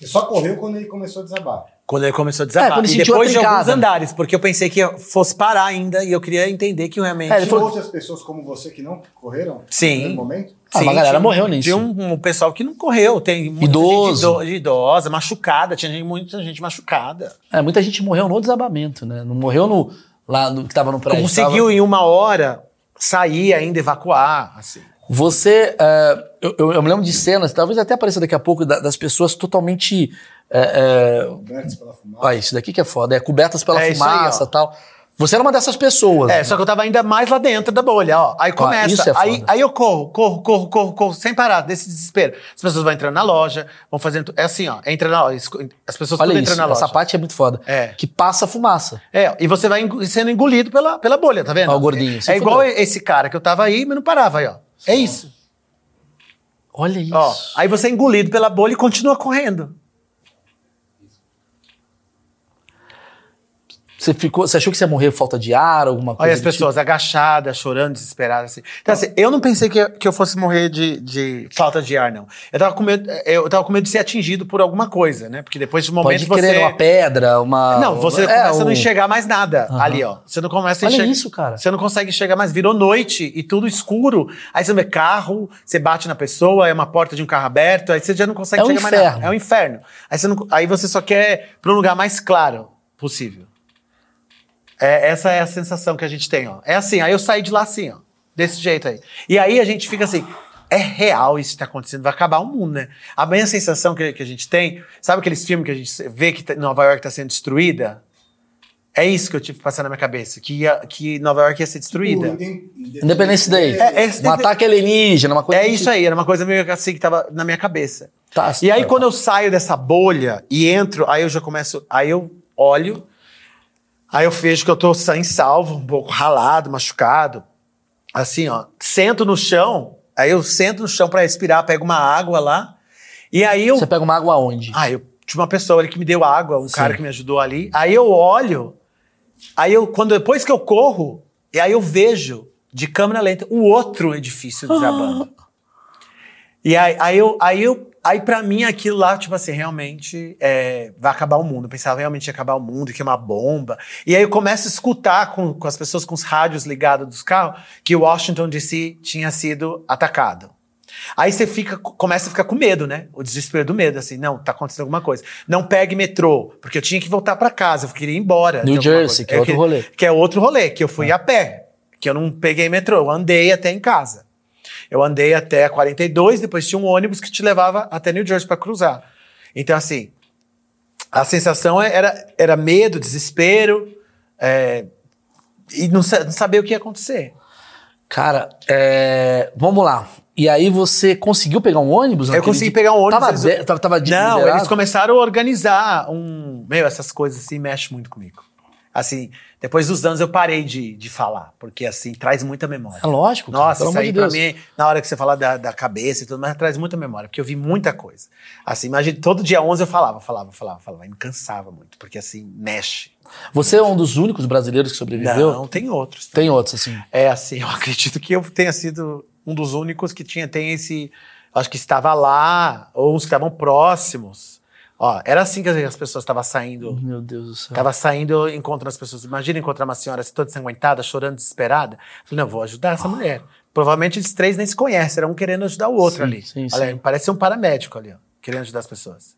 Speaker 3: Ele só correu quando ele começou a desabar.
Speaker 2: Quando ele começou a desabar.
Speaker 1: É, quando
Speaker 2: e depois de alguns andares, porque eu pensei que eu fosse parar ainda e eu queria entender que realmente.
Speaker 1: É, ele
Speaker 3: outras pessoas como você que não correram?
Speaker 2: Sim.
Speaker 3: No momento?
Speaker 1: Ah, uma galera
Speaker 2: tinha-
Speaker 1: morreu nisso.
Speaker 2: Tinha um, um pessoal que não correu. Tem muita
Speaker 1: Idoso.
Speaker 2: gente ido- idosa, machucada. Tinha gente- muita gente machucada.
Speaker 1: É, muita gente morreu no desabamento, né? Não morreu no. Lá no que tava no prédio.
Speaker 2: Conseguiu
Speaker 1: tava-
Speaker 2: em uma hora sair ainda, evacuar. Assim.
Speaker 1: Você. é, eu, eu- me lembro de cenas, talvez até apareça daqui a pouco, da- das pessoas totalmente. É, é,
Speaker 3: Cobertos pela fumaça.
Speaker 1: ó, isso daqui que é foda, é cobertas pela
Speaker 2: É
Speaker 1: fumaça e tal. Você era uma dessas pessoas.
Speaker 2: É,
Speaker 1: né?
Speaker 2: só que eu tava ainda mais lá dentro da bolha, ó. Aí começa.
Speaker 1: isso é
Speaker 2: aí, aí eu corro, corro, corro, corro, corro, sem parar, desse desespero. As pessoas vão entrando na loja, vão fazendo. É assim, ó. Entra na loja. As pessoas
Speaker 1: Olha
Speaker 2: tudo
Speaker 1: isso,
Speaker 2: entrando na
Speaker 1: essa
Speaker 2: loja.
Speaker 1: parte é muito foda.
Speaker 2: É.
Speaker 1: Que passa fumaça.
Speaker 2: É, e você vai sendo engolido pela, pela bolha, tá vendo?
Speaker 1: Ó, o gordinho,
Speaker 2: É, é igual esse cara que eu tava aí, mas não parava aí, ó. É isso.
Speaker 1: Olha isso.
Speaker 2: Ó, aí você é engolido pela bolha e continua correndo.
Speaker 1: Você, ficou, você achou que você ia morrer por falta de ar, alguma coisa?
Speaker 2: Olha as
Speaker 1: tipo?
Speaker 2: pessoas agachadas, chorando, desesperadas. Assim. Então, assim, eu não pensei que, eu- que eu fosse morrer de, de falta de ar, não. Eu tava, com medo, eu tava com medo de ser atingido por alguma coisa, né? Porque depois de um momento
Speaker 1: Pode crer,
Speaker 2: você.
Speaker 1: uma pedra, uma.
Speaker 2: Não, você
Speaker 1: é,
Speaker 2: começa a não
Speaker 1: um-
Speaker 2: enxergar mais nada ali, ó. Você não começa a
Speaker 1: Olha
Speaker 2: enxergar.
Speaker 1: isso, cara.
Speaker 2: Você não consegue enxergar mais. Virou noite e tudo escuro. Aí você vê carro, você bate na pessoa, é uma porta de um carro aberto, aí você já não consegue
Speaker 1: É um
Speaker 2: mais nada. É um inferno. Aí você, não- aí você só quer um lugar mais claro possível. É, essa é a sensação que a gente tem, ó. É assim, aí eu saí de lá assim, ó. Desse jeito aí. E aí a gente fica assim. É real isso que tá acontecendo, vai acabar o mundo, né? A mesma sensação que, que a gente tem, sabe aqueles filmes que a gente vê que tá- Nova York tá sendo destruída? É isso que eu tive que passar na minha cabeça, que, ia, que Nova York ia ser destruída.
Speaker 1: Independence Day.
Speaker 2: É, é-
Speaker 1: um ataque alienígena, uma coisa.
Speaker 2: É isso aí, era uma coisa meio assim que tava na minha cabeça.
Speaker 1: Tá,
Speaker 2: E aí,
Speaker 1: tá.
Speaker 2: quando eu saio dessa bolha e entro, aí eu já começo. Aí eu olho, aí eu vejo que eu tô sem salvo, um pouco ralado, machucado. Assim, ó. Sento no chão, aí eu sento no chão pra respirar, pego uma água lá. E aí eu.
Speaker 1: Você pega uma água aonde?
Speaker 2: Ah, eu tinha uma pessoa ali que me deu água, um
Speaker 1: Sim.
Speaker 2: cara que me ajudou ali. Aí eu olho, aí eu, quando depois que eu corro, e aí eu vejo de câmera lenta o outro edifício desabando. (gasps) E aí, aí eu, aí eu, aí para mim aquilo lá, tipo assim, realmente é, vai acabar o mundo. Eu pensava realmente ia acabar o mundo, que é uma bomba. E aí eu começo a escutar com, com as pessoas com os rádios ligados dos carros que Washington DC tinha sido atacado. Aí você fica, começa a ficar com medo, né? O desespero do medo, assim, não, tá acontecendo alguma coisa. Não pegue metrô, porque eu tinha que voltar pra casa, eu queria ir embora.
Speaker 1: New Jersey, que é outro rolê.
Speaker 2: Que é outro rolê, que eu fui a pé, que eu não peguei metrô, eu andei até em casa. Eu andei até a 42, depois tinha um ônibus que te levava até New Jersey pra cruzar. Então, assim, a sensação era, era medo, desespero, é, e não, não saber o que ia acontecer.
Speaker 1: Cara, é, vamos lá. E aí você conseguiu pegar um ônibus?
Speaker 2: Eu consegui
Speaker 1: dia?
Speaker 2: pegar um ônibus.
Speaker 1: Tava,
Speaker 2: eles-
Speaker 1: tava, tava
Speaker 2: Não,
Speaker 1: liberado?
Speaker 2: eles começaram a organizar um. Meu, essas coisas assim mexem muito comigo. Assim, depois dos anos eu parei de, de falar, porque assim, traz muita memória.
Speaker 1: É lógico, cara,
Speaker 2: Nossa, isso aí
Speaker 1: de
Speaker 2: pra mim, na hora que você fala da, da cabeça e tudo mais, traz muita memória, porque eu vi muita coisa. Assim, imagina, todo dia 11 eu falava, falava, falava, falava, e me cansava muito, porque assim, mexe.
Speaker 1: Você é um dos únicos brasileiros que sobreviveu?
Speaker 2: Não, tem outros.
Speaker 1: Tem outros, assim.
Speaker 2: É assim, (laughs) eu acredito que eu tenha sido um dos únicos que tinha tem esse, acho que estava lá ou uns que estavam próximos. Ó, era assim que as pessoas estavam saindo.
Speaker 1: Meu Deus do céu.
Speaker 2: Tava saindo, encontrando as pessoas. Imagina encontrar uma senhora assim, toda ensanguentada, chorando, desesperada. Falei, não, vou ajudar essa mulher. Provavelmente eles três nem se conhecem, era um querendo ajudar o outro
Speaker 1: Sim,
Speaker 2: ali.
Speaker 1: sim,
Speaker 2: Olha,
Speaker 1: sim.
Speaker 2: parece um paramédico ali, ó, querendo ajudar as pessoas.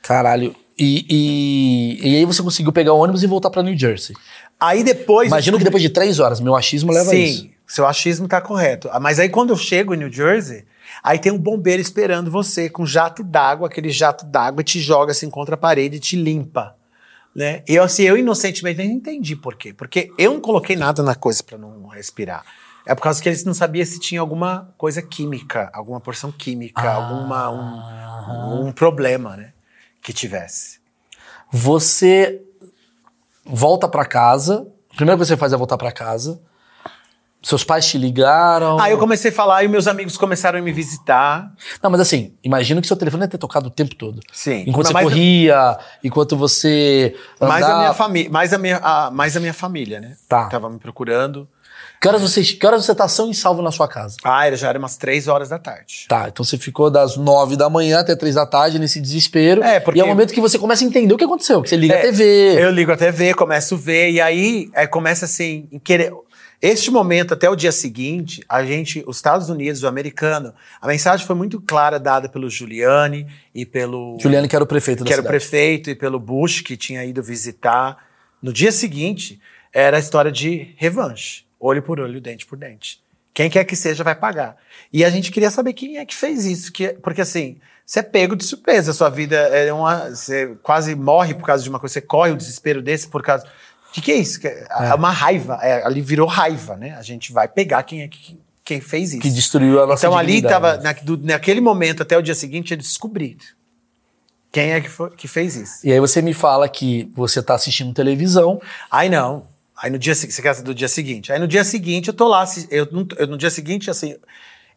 Speaker 1: Caralho. E, e, e aí você conseguiu pegar o ônibus e voltar pra New Jersey.
Speaker 2: Aí depois.
Speaker 1: Imagino que depois de três horas, meu achismo leva a isso.
Speaker 2: Sim, seu achismo tá correto. Ah, Mas aí quando eu chego em New Jersey, Aí tem um bombeiro esperando você com jato d'água, aquele jato d'água te joga assim contra a parede e te limpa. Né? E eu, assim, eu inocentemente nem entendi por quê. Porque eu não coloquei nada na coisa para não respirar. É por causa que eles não sabiam se tinha alguma coisa química, alguma porção química,
Speaker 1: Ah.
Speaker 2: alguma um, um problema, né? Que tivesse.
Speaker 1: Você volta pra casa. Primeiro que você faz é voltar pra casa. Seus pais te ligaram.
Speaker 2: Aí eu comecei a falar e meus amigos começaram a me visitar.
Speaker 1: Não, mas assim, imagino que seu telefone deve ter tocado o tempo todo.
Speaker 2: Sim.
Speaker 1: Enquanto você
Speaker 2: Mas-
Speaker 1: corria, enquanto você.
Speaker 2: Mais a
Speaker 1: andava-
Speaker 2: minha família, mais a minha, a- mais a minha família, né?
Speaker 1: Tá.
Speaker 2: Tava me procurando.
Speaker 1: Que horas você, que horas você tá são e salvo na sua casa?
Speaker 2: Ah, era- já era umas três horas da tarde.
Speaker 1: Tá, então você ficou das nove da manhã até três da tarde nesse desespero.
Speaker 2: É, porque-
Speaker 1: E é o momento que você começa a entender o que aconteceu. Que você liga
Speaker 2: É,
Speaker 1: a TV.
Speaker 2: Eu ligo a TV, começo a ver, e aí é, começa assim, querer. Este momento, até o dia seguinte, a gente, os Estados Unidos, o americano, a mensagem foi muito clara dada pelo Giuliani e pelo.
Speaker 1: Juliano, que era o prefeito
Speaker 2: que era o
Speaker 1: cidade.
Speaker 2: prefeito, e pelo Bush, que tinha ido visitar. No dia seguinte, era a história de revanche. Olho por olho, dente por dente. Quem quer que seja vai pagar. E a gente queria saber quem é que fez isso. Que, porque assim, você é pego de surpresa. A sua vida é uma. Você quase morre por causa de uma coisa. Você corre o desespero desse por causa. O que, que é isso? Que É é uma raiva. É, ali virou raiva, né? A gente vai pegar quem é que quem fez isso.
Speaker 1: Que destruiu a nossa
Speaker 2: Então ali
Speaker 1: dignidade.
Speaker 2: tava, na- naquele momento até o dia seguinte, eles descobriram quem é que, foi, que fez isso.
Speaker 1: E aí você me fala que você tá assistindo televisão.
Speaker 2: Aí não. Aí no dia seguinte, você quer do dia seguinte. Aí no dia seguinte eu tô lá, eu, eu- no dia seguinte, assim,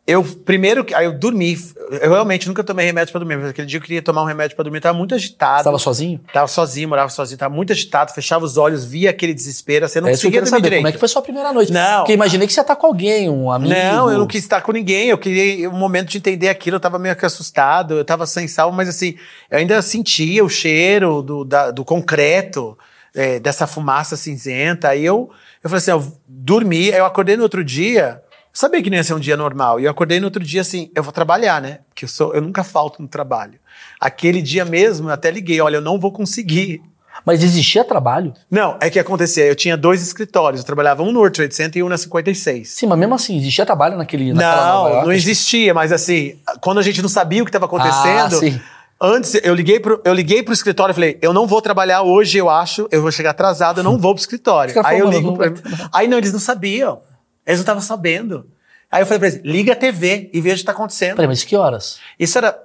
Speaker 2: eu primeiro, que- aí eu dormi, eu realmente nunca tomei remédio pra dormir, mas aquele dia eu queria tomar um remédio pra dormir, eu tava muito agitado.
Speaker 1: Você tava sozinho?
Speaker 2: Tava sozinho, morava sozinho, tava muito agitado, fechava os olhos, via aquele desespero, assim, eu não
Speaker 1: é
Speaker 2: conseguia dormir
Speaker 1: saber.
Speaker 2: direito.
Speaker 1: Como é que foi sua primeira noite?
Speaker 2: Não.
Speaker 1: Porque imaginei que você ia estar com alguém, um amigo.
Speaker 2: Não, eu não quis estar com ninguém. Eu queria um momento de entender aquilo. Eu tava meio que assustado, eu tava sem sal, mas assim, eu ainda sentia o cheiro do, da- do concreto, é, dessa fumaça cinzenta. Aí eu, eu falei assim: eu dormi, aí eu acordei no outro dia. Sabia que não ia ser um dia normal. E eu acordei no outro dia assim, eu vou trabalhar, né? Porque eu, sou, eu nunca falto no trabalho. Aquele dia mesmo, eu até liguei, olha, eu não vou conseguir.
Speaker 1: Mas existia trabalho?
Speaker 2: Não, é que acontecia, eu tinha dois escritórios, eu trabalhava um no World Trade Center e um na 56.
Speaker 1: Sim, mas mesmo assim, existia trabalho naquele,
Speaker 2: Não,
Speaker 1: York?
Speaker 2: não existia, mas assim, quando a gente não sabia o que estava acontecendo,
Speaker 1: Ah, sim.
Speaker 2: antes eu liguei pro, eu liguei pro escritório e falei, eu não vou trabalhar hoje, eu acho, eu vou chegar atrasado, eu não vou pro escritório. Aí eu ligo pra Aí não, eles não sabiam. Eles não estavam sabendo. Aí eu falei pra eles, liga a TV e veja o que tá acontecendo.
Speaker 1: Peraí, mas que horas?
Speaker 2: Isso era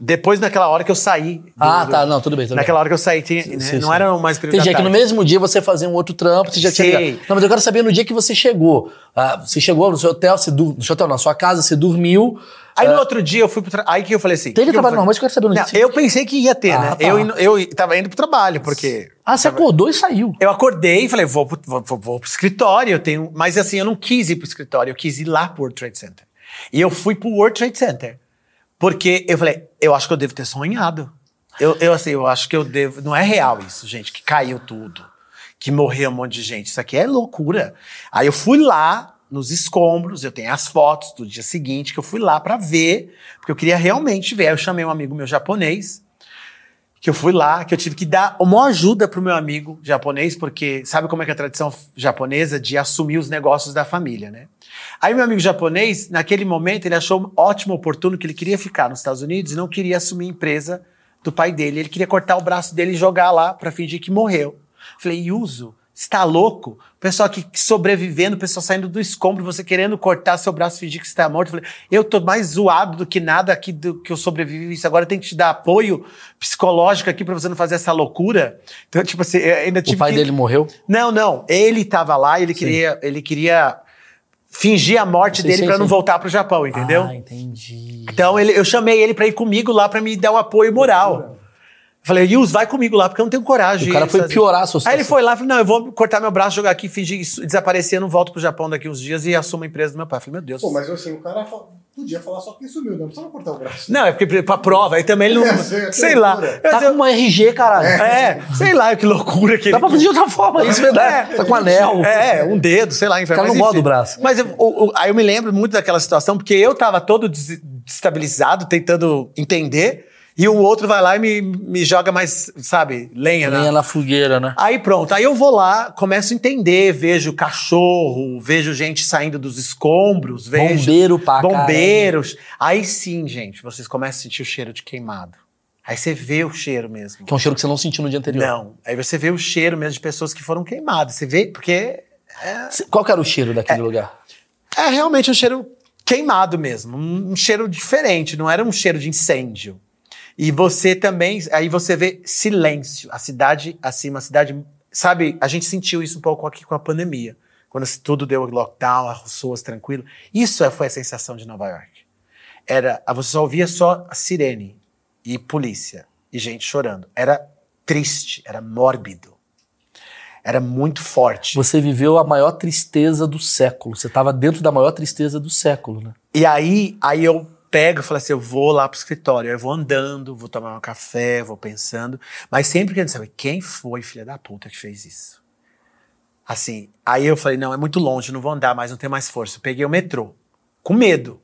Speaker 2: depois daquela hora que eu saí. do-
Speaker 1: ah, tá, não, tudo bem. Tudo
Speaker 2: Naquela hora que eu saí, tinha, né,
Speaker 1: sim,
Speaker 2: não
Speaker 1: sim.
Speaker 2: era mais período
Speaker 1: Entendi, é que no mesmo dia você fazia um outro trampo, você já tinha
Speaker 2: Sim.
Speaker 1: Não, mas eu quero saber no dia que você chegou. Ah, você chegou no seu hotel, no seu hotel, na sua casa, você dormiu.
Speaker 2: Aí no outro dia eu fui pro tra... Aí que eu falei assim.
Speaker 1: Teve
Speaker 2: que
Speaker 1: trabalho normal, eu quero saber no
Speaker 2: Não,
Speaker 1: dia.
Speaker 2: eu pensei que ia ter,
Speaker 1: Ah,
Speaker 2: né?
Speaker 1: tá.
Speaker 2: Eu, eu tava indo pro trabalho, porque.
Speaker 1: Ah, você acordou e saiu.
Speaker 2: Eu acordei e falei, vou pro, vou, vou- vou pro escritório, eu tenho. Mas assim, eu não quis ir pro escritório, eu quis ir lá pro World Trade Center. E eu fui pro World Trade Center. Porque eu falei, eu acho que eu devo ter sonhado. Eu, eu assim, eu acho que eu devo. Não é real isso, gente, que caiu tudo. Que morreu um monte de gente. Isso aqui é loucura. Aí eu fui lá nos escombros, eu tenho as fotos do dia seguinte que eu fui lá pra ver, porque eu queria realmente ver. Aí eu chamei um amigo meu japonês, que eu fui lá, que eu tive que dar uma ajuda pro meu amigo japonês, porque sabe como é que é a tradição japonesa de assumir os negócios da família, né? Aí meu amigo japonês, naquele momento, ele achou ótimo, oportuno, que ele queria ficar nos Estados Unidos e não queria assumir a empresa do pai dele. Ele queria cortar o braço dele e jogar lá pra fingir que morreu. Falei, Yuzo, você tá louco? O pessoal aqui sobrevivendo, o pessoal saindo do escombro, você querendo cortar seu braço e fingir que você tá morto. Eu falei, eu tô mais zoado do que nada aqui do que eu sobrevivi isso. Agora eu tenho que te dar apoio psicológico aqui pra você não fazer essa loucura. Então, tipo assim, ainda tive
Speaker 1: O pai
Speaker 2: que...
Speaker 1: dele morreu.
Speaker 2: Não, não. Ele tava lá e ele queria, ele queria fingir a morte
Speaker 1: Sim,
Speaker 2: dele pra não voltar pro Japão, entendeu?
Speaker 1: Ah, entendi.
Speaker 2: Então ele, eu chamei ele pra ir comigo lá pra me dar um apoio moral. Falei, Yus, vai comigo lá, porque eu não tenho coragem.
Speaker 1: O cara foi
Speaker 2: fazer-
Speaker 1: piorar a sua
Speaker 2: Aí ele
Speaker 1: situação.
Speaker 2: foi lá e falou: não, eu vou cortar meu braço, jogar aqui, fingir desaparecer, eu não volto pro Japão daqui uns dias e assumo a empresa do meu pai. Eu falei, meu Deus.
Speaker 3: Pô, mas assim, o cara podia falar só que sumiu, não precisava cortar o braço.
Speaker 2: Não, é porque pra prova, aí também ele não. (laughs)
Speaker 3: É, sei,
Speaker 2: sei
Speaker 3: que
Speaker 2: lá.
Speaker 3: loucura.
Speaker 2: Eu-
Speaker 1: Tá com uma RG, caralho.
Speaker 2: É, sei lá, que loucura que
Speaker 1: Dá
Speaker 2: ele.
Speaker 1: pra fazer de outra forma, isso é verdade. Tá com anel.
Speaker 2: É, um dedo, sei lá, inferno.
Speaker 1: cara não
Speaker 2: mas
Speaker 1: gosta
Speaker 2: enfim.
Speaker 1: do braço.
Speaker 2: Mas eu, o- o- aí eu me lembro muito daquela situação, porque eu tava todo des- destabilizado, tentando entender. E o outro vai lá e me, me joga mais, sabe, lenha,
Speaker 1: Nem
Speaker 2: na,
Speaker 1: na fogueira, né?
Speaker 2: Aí pronto, aí eu vou lá, começo a entender, vejo cachorro, vejo gente saindo dos escombros, vejo
Speaker 1: Bombeiro pra
Speaker 2: bombeiros. Aí sim, gente, vocês começam a sentir o cheiro de queimado. Aí você vê o cheiro mesmo.
Speaker 1: Que é um cheiro que você não sentiu no dia anterior.
Speaker 2: Não, aí você vê o cheiro mesmo de pessoas que foram queimadas. Você vê, porque
Speaker 1: Cê- Qual que era o cheiro daquele lugar?
Speaker 2: é realmente um cheiro queimado mesmo, um cheiro diferente, não era um cheiro de incêndio. E você também, aí você vê silêncio, a cidade assim, uma cidade, sabe, a gente sentiu isso um pouco aqui com a pandemia, quando tudo deu lockdown, as pessoas tranquilo. Isso é- foi a sensação de Nova York. Era, você só ouvia só a sirene e polícia e gente chorando. Era triste, era mórbido. Era muito forte.
Speaker 1: Você viveu a maior tristeza do século. Você estava dentro da maior tristeza do século, né?
Speaker 2: E aí, aí eu pego e falo assim, eu vou lá pro escritório, eu vou andando, vou tomar um café, vou pensando, mas sempre querendo saber quem foi, filha da puta, que fez isso. Assim, aí eu falei, não, é muito longe, não vou andar mais, não tenho mais força. Eu peguei o metrô, com medo.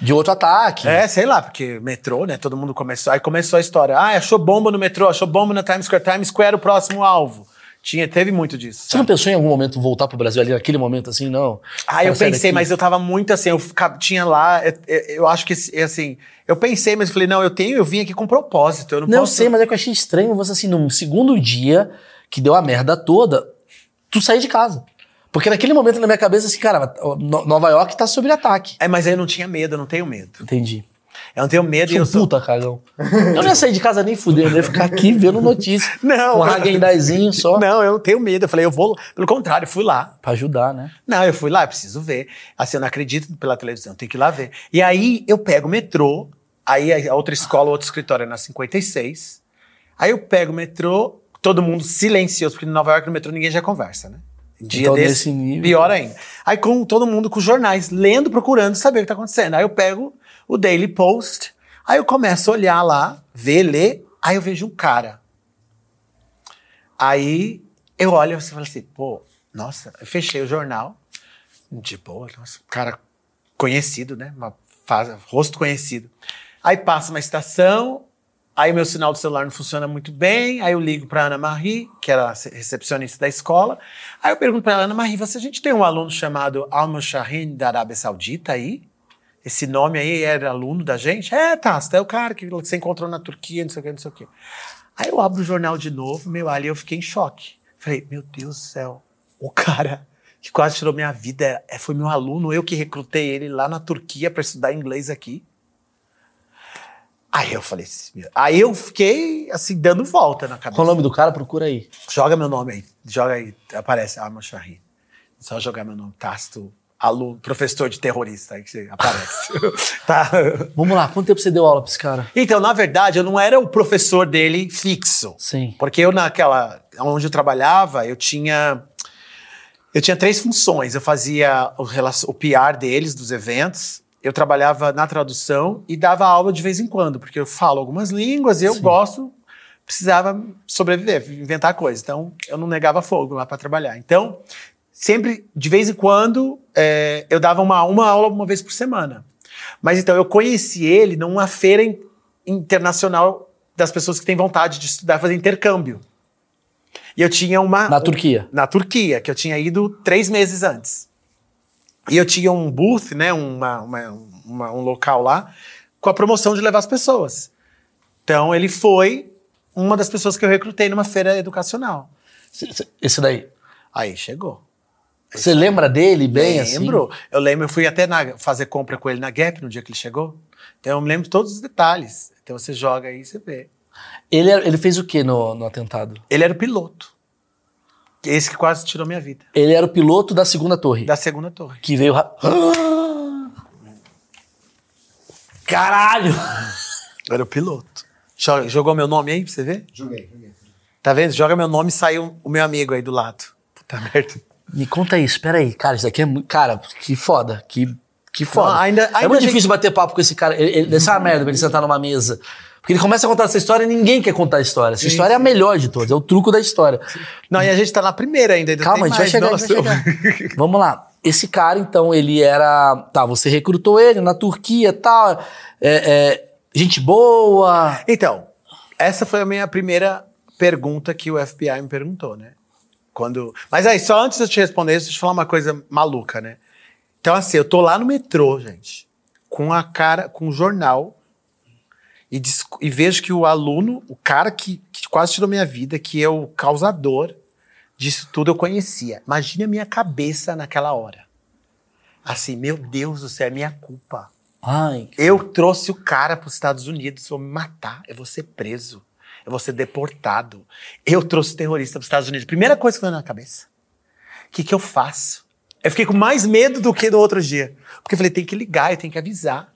Speaker 1: De outro ataque.
Speaker 2: É, sei lá, porque metrô, né, todo mundo começou, aí começou a história, ah, achou bomba no metrô, achou bomba na Times Square, Times Square o próximo alvo. Tinha, teve muito disso.
Speaker 1: Você não pensou em algum momento voltar pro Brasil ali, naquele momento assim, não?
Speaker 2: Ah, eu pensei, mas eu tava muito assim, eu tinha lá, eu, eu- acho que assim, eu pensei, mas eu falei, não, eu tenho, eu vim aqui com propósito, eu não,
Speaker 1: Não,
Speaker 2: posso...
Speaker 1: sei, mas é que eu achei estranho você assim, no segundo dia que deu a merda toda, tu sair de casa. Porque naquele momento na minha cabeça, assim, cara, No- Nova York tá sob ataque.
Speaker 2: É, mas aí eu não tinha medo, eu não tenho medo.
Speaker 1: Entendi.
Speaker 2: Eu não tenho medo e
Speaker 1: Sou
Speaker 2: eu sou...
Speaker 1: puta cagão. Eu não ia sair de casa nem fudendo, eu ia ficar aqui vendo notícia. (laughs)
Speaker 2: Não,
Speaker 1: Com um só.
Speaker 2: Não, eu não tenho medo, eu falei, eu vou, pelo contrário, eu fui lá.
Speaker 1: Pra ajudar, né?
Speaker 2: Não, eu fui lá, eu preciso ver. Assim, eu não acredito pela televisão, tem que ir lá ver. E aí eu pego o metrô, aí a outra escola, outro escritório é na 56. Aí eu pego o metrô, todo mundo silencioso, porque em Nova York no metrô ninguém já conversa, né? Dia
Speaker 1: Então,
Speaker 2: desse,
Speaker 1: nível-
Speaker 2: pior ainda. Aí com todo mundo com jornais, lendo, procurando saber o que tá acontecendo. Aí eu pego o Daily Post, aí eu começo a olhar lá, ver, ler, aí eu vejo um cara. Aí eu olho e falo assim, pô, nossa, eu fechei o jornal, de boa, nossa, cara conhecido, né? Uma rosto conhecido. Aí passa uma estação, aí meu sinal do celular não funciona muito bem, aí eu ligo para Ana Marie, que era a recepcionista da escola. Aí eu pergunto para ela, Ana Marie, você a gente tem um aluno chamado Alma Shahin da Arábia Saudita aí? Esse nome aí era aluno da gente? É, tá, você é o cara que você encontrou na Turquia, não sei o que, não sei o que. Aí eu abro o jornal de novo, meu, ali eu fiquei em choque. Falei, meu Deus do céu, o cara que quase tirou minha vida é, foi meu aluno, eu que recrutei ele lá na Turquia para estudar inglês aqui. Aí eu falei, meu- aí eu fiquei assim, dando volta na cabeça.
Speaker 1: Qual o nome do cara? Procura aí.
Speaker 2: Joga meu nome aí, joga aí, aparece, Arma Shahin. Só jogar meu nome, Tasto, aluno, professor de terrorista, aí que você aparece. (laughs) tá?
Speaker 1: Vamos lá, quanto tempo você deu aula pra esse cara?
Speaker 2: Então, na verdade, eu não era o professor dele fixo.
Speaker 1: Sim.
Speaker 2: Porque eu naquela, onde eu trabalhava, eu tinha eu tinha três funções. Eu fazia o, o PR deles, dos eventos. Eu trabalhava na tradução e dava aula de vez em quando, porque eu falo algumas línguas e eu
Speaker 1: Sim.
Speaker 2: gosto, precisava sobreviver, inventar coisas. Então, eu não negava fogo lá para trabalhar. Então, sempre, de vez em quando, é, eu dava uma, uma aula uma vez por semana. Mas então, eu conheci ele numa feira in- internacional das pessoas que têm vontade de estudar, fazer intercâmbio. E eu tinha uma.
Speaker 1: Na Turquia.
Speaker 2: Na Turquia, que eu tinha ido três meses antes. E eu tinha um booth, né, uma, uma- uma- um local lá, com a promoção de levar as pessoas. Então ele foi uma das pessoas que eu recrutei numa feira educacional.
Speaker 1: Esse daí.
Speaker 2: Aí chegou.
Speaker 1: Você lembra dele bem assim?
Speaker 2: lembro. Eu lembro, eu fui até na- fazer compra com ele na Gap no dia que ele chegou. Então eu me lembro de todos os detalhes. Então você joga aí e você vê.
Speaker 1: Ele, era- ele fez o que no, no atentado?
Speaker 2: Ele era o piloto. Esse que quase tirou minha vida.
Speaker 1: Ele era o piloto da segunda torre.
Speaker 2: Da segunda torre.
Speaker 1: Que veio. ra- Caralho! (laughs)
Speaker 2: Era o piloto. Jo- Jogou meu nome aí pra você ver?
Speaker 3: Joguei, joguei.
Speaker 2: Tá vendo? Joga meu nome e saiu o meu amigo aí do lado. Puta merda.
Speaker 1: Me conta isso, espera aí. Cara, isso aqui é muito. Cara, que foda. Que, que foda.
Speaker 2: Não, ainda-
Speaker 1: é
Speaker 2: ainda
Speaker 1: muito
Speaker 2: a gente-
Speaker 1: difícil bater papo com esse cara. Ele, ele, ser uma merda pra ele sentar numa mesa. Porque ele começa a contar essa história e ninguém quer contar a história. Essa história é a melhor de todas, é o truco da história.
Speaker 2: Não, e a gente tá na primeira ainda. ainda
Speaker 1: Calma, a gente vai
Speaker 2: mais.
Speaker 1: chegar, a gente vai chegar. (laughs) Vamos lá. Esse cara, então, ele era. Tá, você recrutou ele na Turquia e tal. É, é, Gente boa.
Speaker 2: Então, essa foi a minha primeira pergunta que o FBI me perguntou, né? Quando... Mas aí, só antes de eu te responder, deixa eu te falar uma coisa maluca, né? Então, assim, eu tô lá no metrô, gente, com a cara, com o jornal, e, e vejo que o aluno, o cara que, que quase tirou minha vida, que é o causador disso tudo, eu conhecia. Imagine a minha cabeça naquela hora. Assim, meu Deus do céu, é minha culpa.
Speaker 1: Ai,
Speaker 2: Eu trouxe o cara para os Estados Unidos, vou me matar, eu vou ser preso, eu vou ser deportado. Eu trouxe terrorista para os Estados Unidos. Primeira coisa que veio na cabeça. O que, que eu faço? Eu fiquei com mais medo do que no outro dia. Porque eu falei, tem que ligar, eu tenho que avisar.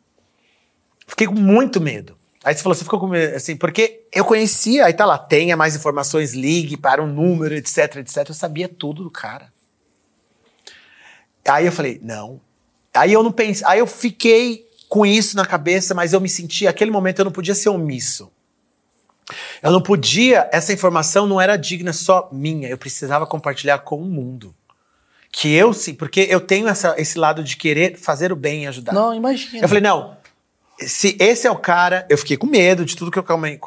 Speaker 2: Fiquei com muito medo. Aí você falou, você ficou com medo, assim, porque eu conhecia, aí tá lá, tenha mais informações, ligue para um número, etc, etc. Eu sabia tudo do cara. Aí eu falei, não. Aí eu não pensei, aí eu fiquei com isso na cabeça, mas eu me senti, aquele momento eu não podia ser omisso. Eu não podia, essa informação não era digna só minha, eu precisava compartilhar com o mundo. Que eu sim, porque eu tenho essa, esse lado de querer fazer o bem e ajudar.
Speaker 1: não, imagina.
Speaker 2: Eu falei, não, se esse é o cara, eu fiquei com medo de tudo que eu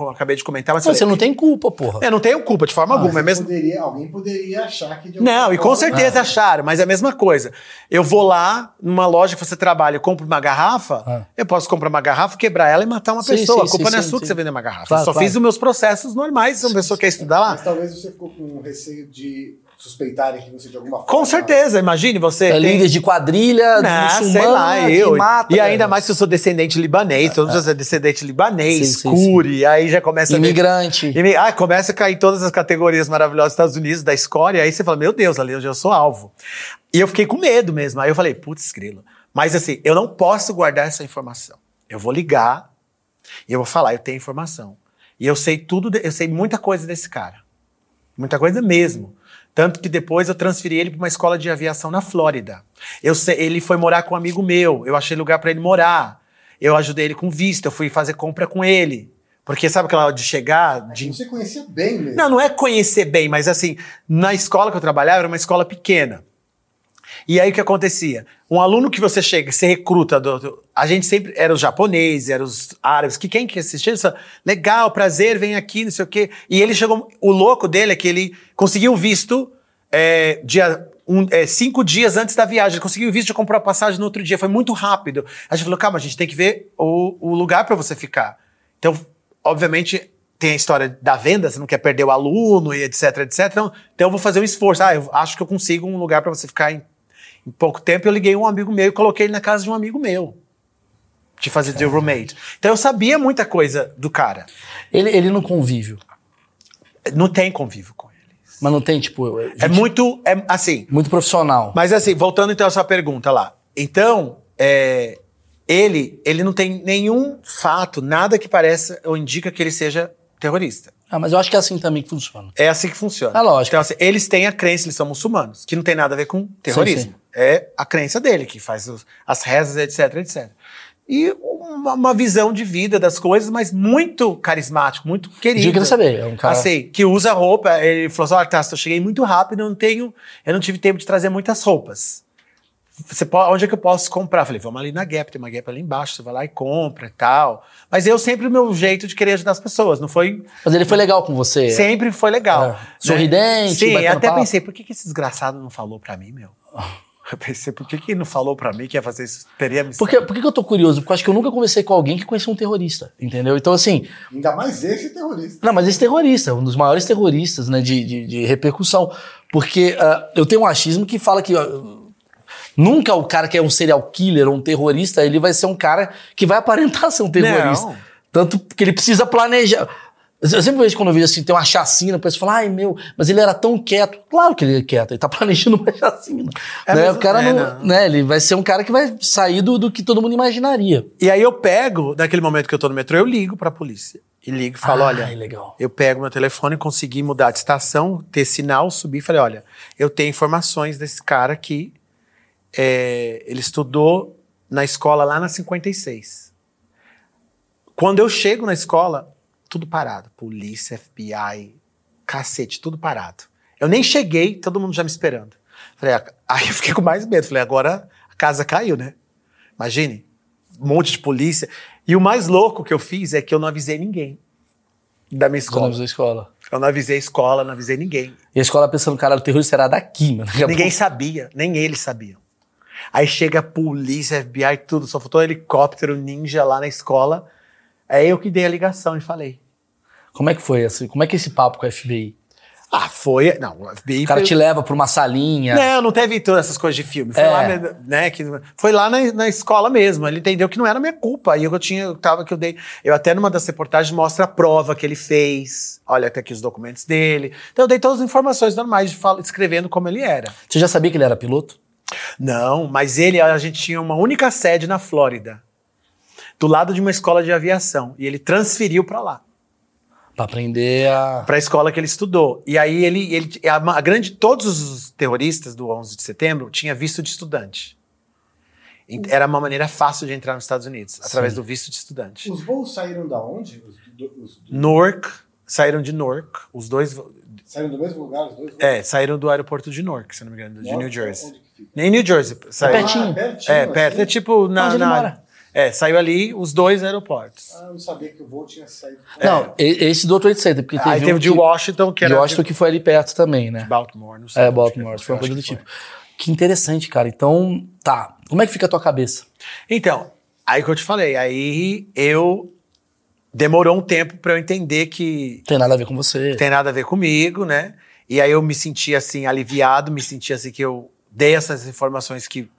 Speaker 2: acabei de comentar, mas
Speaker 1: Não,
Speaker 2: falei,
Speaker 1: você não tem culpa, porra.
Speaker 2: eu não tenho culpa de forma alguma, é
Speaker 3: Mas
Speaker 2: mesmo.
Speaker 3: poderia, alguém poderia achar que
Speaker 2: Não, e com
Speaker 3: forma-
Speaker 2: certeza acharam, mas é a mesma coisa. Eu vou lá, numa loja que você trabalha, eu compro uma garrafa,
Speaker 1: Ah.
Speaker 2: eu posso comprar uma garrafa, quebrar ela e matar uma
Speaker 1: Sim,
Speaker 2: pessoa.
Speaker 1: sim,
Speaker 2: a culpa
Speaker 1: sim,
Speaker 2: não é
Speaker 1: sim,
Speaker 2: sua que você vender uma garrafa.
Speaker 1: Claro,
Speaker 2: eu só
Speaker 1: claro.
Speaker 2: fiz os meus processos normais, se uma pessoa quer estudar lá.
Speaker 3: Mas talvez você ficou com receio de suspeitarem que você de alguma forma.
Speaker 2: Com certeza, imagine você.
Speaker 1: É
Speaker 2: tem-
Speaker 1: líder de quadrilha,
Speaker 2: Não, sei lá, eu.
Speaker 1: mata,
Speaker 2: e ainda mais se eu sou descendente libanês, todos os descendente libanês,
Speaker 1: Sim, sim,
Speaker 2: curi, aí já começa a ver-
Speaker 1: Imigrante.
Speaker 2: Imi- Ah, começa a cair todas as categorias maravilhosas dos Estados Unidos, da escória, aí você fala, meu Deus, ali eu sou alvo. E eu fiquei com medo mesmo. Aí eu falei, putz, grilo. Mas assim, eu não posso guardar essa informação. Eu vou ligar e eu vou falar, eu tenho informação. E eu sei tudo, de- eu sei muita coisa desse cara. Muita coisa mesmo. Tanto que depois eu transferi ele para uma escola de aviação na Flórida. Eu sei, ele foi morar com um amigo meu. Eu achei lugar para ele morar. Eu ajudei ele com visto. Eu fui fazer compra com ele. Porque sabe aquela hora de chegar, de
Speaker 3: Você conhecia bem mesmo.
Speaker 2: não, não é conhecer bem, mas assim, na escola que eu trabalhava era uma escola pequena. E aí o que acontecia? Um aluno que você chega, você recruta, do- do- a gente sempre era os japoneses, era os árabes, que quem que assistia, legal, prazer, vem aqui, não sei o quê. E ele chegou, o louco dele é que ele conseguiu visto é, dia, um- é, cinco dias antes da viagem. Ele conseguiu o visto e comprou a passagem no outro dia. Foi muito rápido. A gente falou, calma, a gente tem que ver o, o lugar para você ficar. Então, obviamente, tem a história da venda, você não quer perder o aluno e etc, etc. Então, então eu vou fazer um esforço. Ah, eu acho que eu consigo um lugar para você ficar em, em pouco tempo. Eu liguei um amigo meu e coloquei ele na casa de um amigo meu. De fazer de roommate. Então eu sabia muita coisa do cara.
Speaker 1: Ele, ele no convívio.
Speaker 2: Não tem convívio com ele.
Speaker 1: Mas não tem, tipo.
Speaker 2: É
Speaker 1: gente
Speaker 2: muito. É, assim,
Speaker 1: muito profissional.
Speaker 2: Mas assim, voltando então à sua pergunta lá. Então, é, ele, ele não tem nenhum fato, nada que pareça ou indica que ele seja terrorista.
Speaker 1: Ah, mas eu acho que é assim também que funciona.
Speaker 2: É assim que funciona.
Speaker 1: É lógico.
Speaker 2: Então, assim, eles têm a crença, eles são muçulmanos, que não tem nada a ver com terrorismo.
Speaker 1: sim.
Speaker 2: É a crença dele, que faz os- as rezas, etc, etc. E uma, uma visão de vida das coisas, mas muito carismático, muito querido.
Speaker 1: Diga de saber, é um cara-
Speaker 2: Assim, que usa roupa. Ele falou assim: olha, Tassi, eu cheguei muito rápido, eu não tenho. Eu não tive tempo de trazer muitas roupas. Você pode, onde é que eu posso comprar? Eu falei, vamos ali na Gap, tem uma Gap ali embaixo, você vai lá e compra e tal. Mas eu sempre o meu jeito de querer ajudar as pessoas, não foi
Speaker 1: Mas ele foi legal com você.
Speaker 2: Sempre foi legal.
Speaker 1: É. Sorridente,
Speaker 2: Sim, até
Speaker 1: papo.
Speaker 2: pensei, por que, que esse desgraçado não falou pra mim, meu? (laughs) Eu (laughs) pensei, por que, que ele não falou pra mim que ia fazer isso? Teria me
Speaker 1: Por que, por que que eu tô curioso? Porque eu acho que eu nunca conversei com alguém que conhecia um terrorista, entendeu? Então, assim,
Speaker 3: Ainda mais esse terrorista.
Speaker 1: não, mas esse terrorista, um dos maiores terroristas, né, de, de, de repercussão. Porque ah, eu tenho um achismo que fala que ó, nunca o cara que é um serial killer ou um terrorista, ele vai ser um cara que vai aparentar ser um terrorista.
Speaker 2: Não.
Speaker 1: Tanto que ele precisa planejar. Eu sempre vejo quando eu vejo assim, tem uma chacina, a pessoa fala, ai meu, mas ele era tão quieto. Claro que ele é quieto, ele tá (laughs) planejando uma chacina.
Speaker 2: É
Speaker 1: né? O cara
Speaker 2: É,
Speaker 1: não,
Speaker 2: não.
Speaker 1: né? Ele vai ser um cara que vai sair do, do que todo mundo imaginaria.
Speaker 2: E aí eu pego, naquele momento que eu tô no metrô, eu ligo pra polícia. E ligo e falo,
Speaker 1: Ah,
Speaker 2: olha,
Speaker 1: legal.
Speaker 2: eu pego meu telefone, consegui mudar de estação, ter sinal, subir e falei, olha, eu tenho informações desse cara que é, ele estudou na escola lá na 56. Quando eu chego na escola, tudo parado. Polícia, FBI, cacete, tudo parado. Eu nem cheguei, todo mundo já me esperando. Falei, ah, aí eu fiquei com mais medo. Falei, agora a casa caiu, né? Imagine, um monte de polícia. E o mais louco que eu fiz é que eu não avisei ninguém da minha
Speaker 1: Você não
Speaker 2: escola.
Speaker 1: avisou a escola.
Speaker 2: Eu não avisei a escola, não avisei ninguém.
Speaker 1: E a escola pensando, cara, o terrorista será daqui, mano.
Speaker 2: Ninguém sabia, nem eles sabiam. Aí chega a polícia, FBI, tudo, só faltou helicóptero ninja lá na escola. É eu que dei a ligação e falei.
Speaker 1: Como é que foi? Assim, como é que é esse papo com a FBI?
Speaker 2: Ah, foi. Não, o FBI.
Speaker 1: O cara
Speaker 2: foi-
Speaker 1: te leva pra uma salinha.
Speaker 2: Não, não teve todas essas coisas de filme. Foi
Speaker 1: É.
Speaker 2: lá, né, que, foi lá na, na escola mesmo. Ele entendeu que não era minha culpa. Aí eu tinha, eu tava que eu dei. Eu até numa das reportagens mostra a prova que ele fez. Olha até aqui os documentos dele. Então eu dei todas as informações normais, de fala- escrevendo como ele era.
Speaker 1: Você já sabia que ele era piloto?
Speaker 2: Não, mas ele, a gente tinha uma única sede na Flórida, do lado de uma escola de aviação. E ele transferiu para lá.
Speaker 1: Pra aprender a.
Speaker 2: para a escola que ele estudou. E aí ele, ele a, a grande todos os terroristas do 11 de setembro tinha visto de estudante. Era uma maneira fácil de entrar nos Estados Unidos, através
Speaker 1: Sim.
Speaker 2: do visto de estudante.
Speaker 3: Os voos saíram da onde? Os, do- os- do-
Speaker 2: Newark, saíram de Newark, os dois
Speaker 3: saíram do mesmo lugar, os dois?
Speaker 2: é, saíram do aeroporto de Newark, se não me engano, de New Jersey.
Speaker 3: onde que fica?
Speaker 2: Nem New Jersey, saiu.
Speaker 1: pertinho.
Speaker 3: Ah, pertinho.
Speaker 2: É, perto, é
Speaker 3: assim?
Speaker 2: tipo na,
Speaker 1: Onde ele
Speaker 2: na-
Speaker 1: mora.
Speaker 2: É, saiu ali os dois aeroportos.
Speaker 3: Ah, eu não sabia que o voo tinha saído.
Speaker 1: Não, e- esse do outro Trade Center, porque teve
Speaker 2: Aí
Speaker 1: um
Speaker 2: teve o de
Speaker 1: que-
Speaker 2: Washington, que
Speaker 1: de
Speaker 2: era
Speaker 1: Washington que foi ali perto também, né?
Speaker 2: Baltimore, não sei.
Speaker 1: É, Baltimore,
Speaker 2: que
Speaker 1: foi uma coisa do tipo. Que interessante, cara. Então, tá. Como é que fica a tua cabeça?
Speaker 2: Então, aí que eu te falei, aí eu demorou um tempo pra eu entender que
Speaker 1: tem nada a ver com você.
Speaker 2: tem nada a ver comigo, né? E aí eu me senti assim aliviado, me senti assim que eu dei essas informações que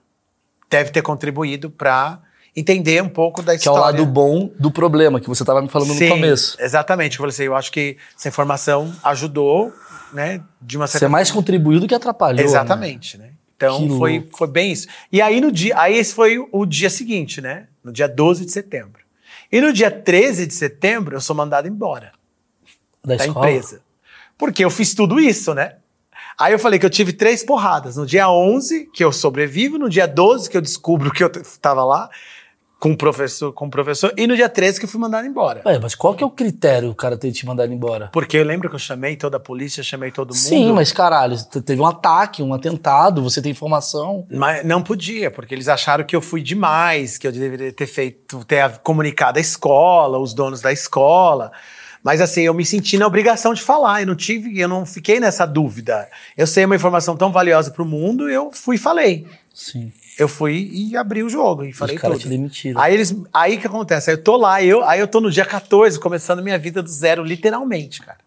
Speaker 2: deve ter contribuído pra entender um pouco da
Speaker 1: Que é o
Speaker 2: história.
Speaker 1: lado bom do problema que você tava me falando
Speaker 2: Sim,
Speaker 1: no começo.
Speaker 2: Exatamente, eu falei assim, eu acho que essa informação ajudou, né, de uma certa
Speaker 1: Você mais contribuiu do que atrapalhou. né?
Speaker 2: Exatamente, né? Então
Speaker 1: Que
Speaker 2: foi,
Speaker 1: louco.
Speaker 2: foi bem isso. E aí no dia, aí esse foi o, dia seguinte, né? No dia 12 de setembro. E no dia 13 de setembro eu sou mandado embora
Speaker 1: Da
Speaker 2: da empresa. Porque eu fiz tudo isso, né? Aí eu falei que eu tive três porradas. No dia 11, que eu sobrevivo, no dia 12, que eu descubro que eu t- tava lá com o professor, com o professor, e no dia 13 que eu fui mandado embora.
Speaker 1: Ué, mas qual que é o critério o cara ter te mandado embora?
Speaker 2: Porque eu lembro que eu chamei toda a polícia, chamei todo mundo.
Speaker 1: Sim, mas caralho, te- teve um ataque, um atentado, você tem informação.
Speaker 2: Mas não podia, porque eles acharam que eu fui demais, que eu deveria ter feito, ter comunicado a escola, os donos da escola. Mas assim, eu me senti na obrigação de falar, eu não tive, eu não fiquei nessa dúvida. Eu sei uma informação tão valiosa para o mundo, eu fui e falei.
Speaker 1: Sim.
Speaker 2: Eu fui e abri o jogo e falei
Speaker 1: Os caras
Speaker 2: tudo.
Speaker 1: te demitiram.
Speaker 2: Aí eles, aí que acontece? Aí eu tô lá, eu, aí eu tô no dia 14, começando minha vida do zero, literalmente, cara.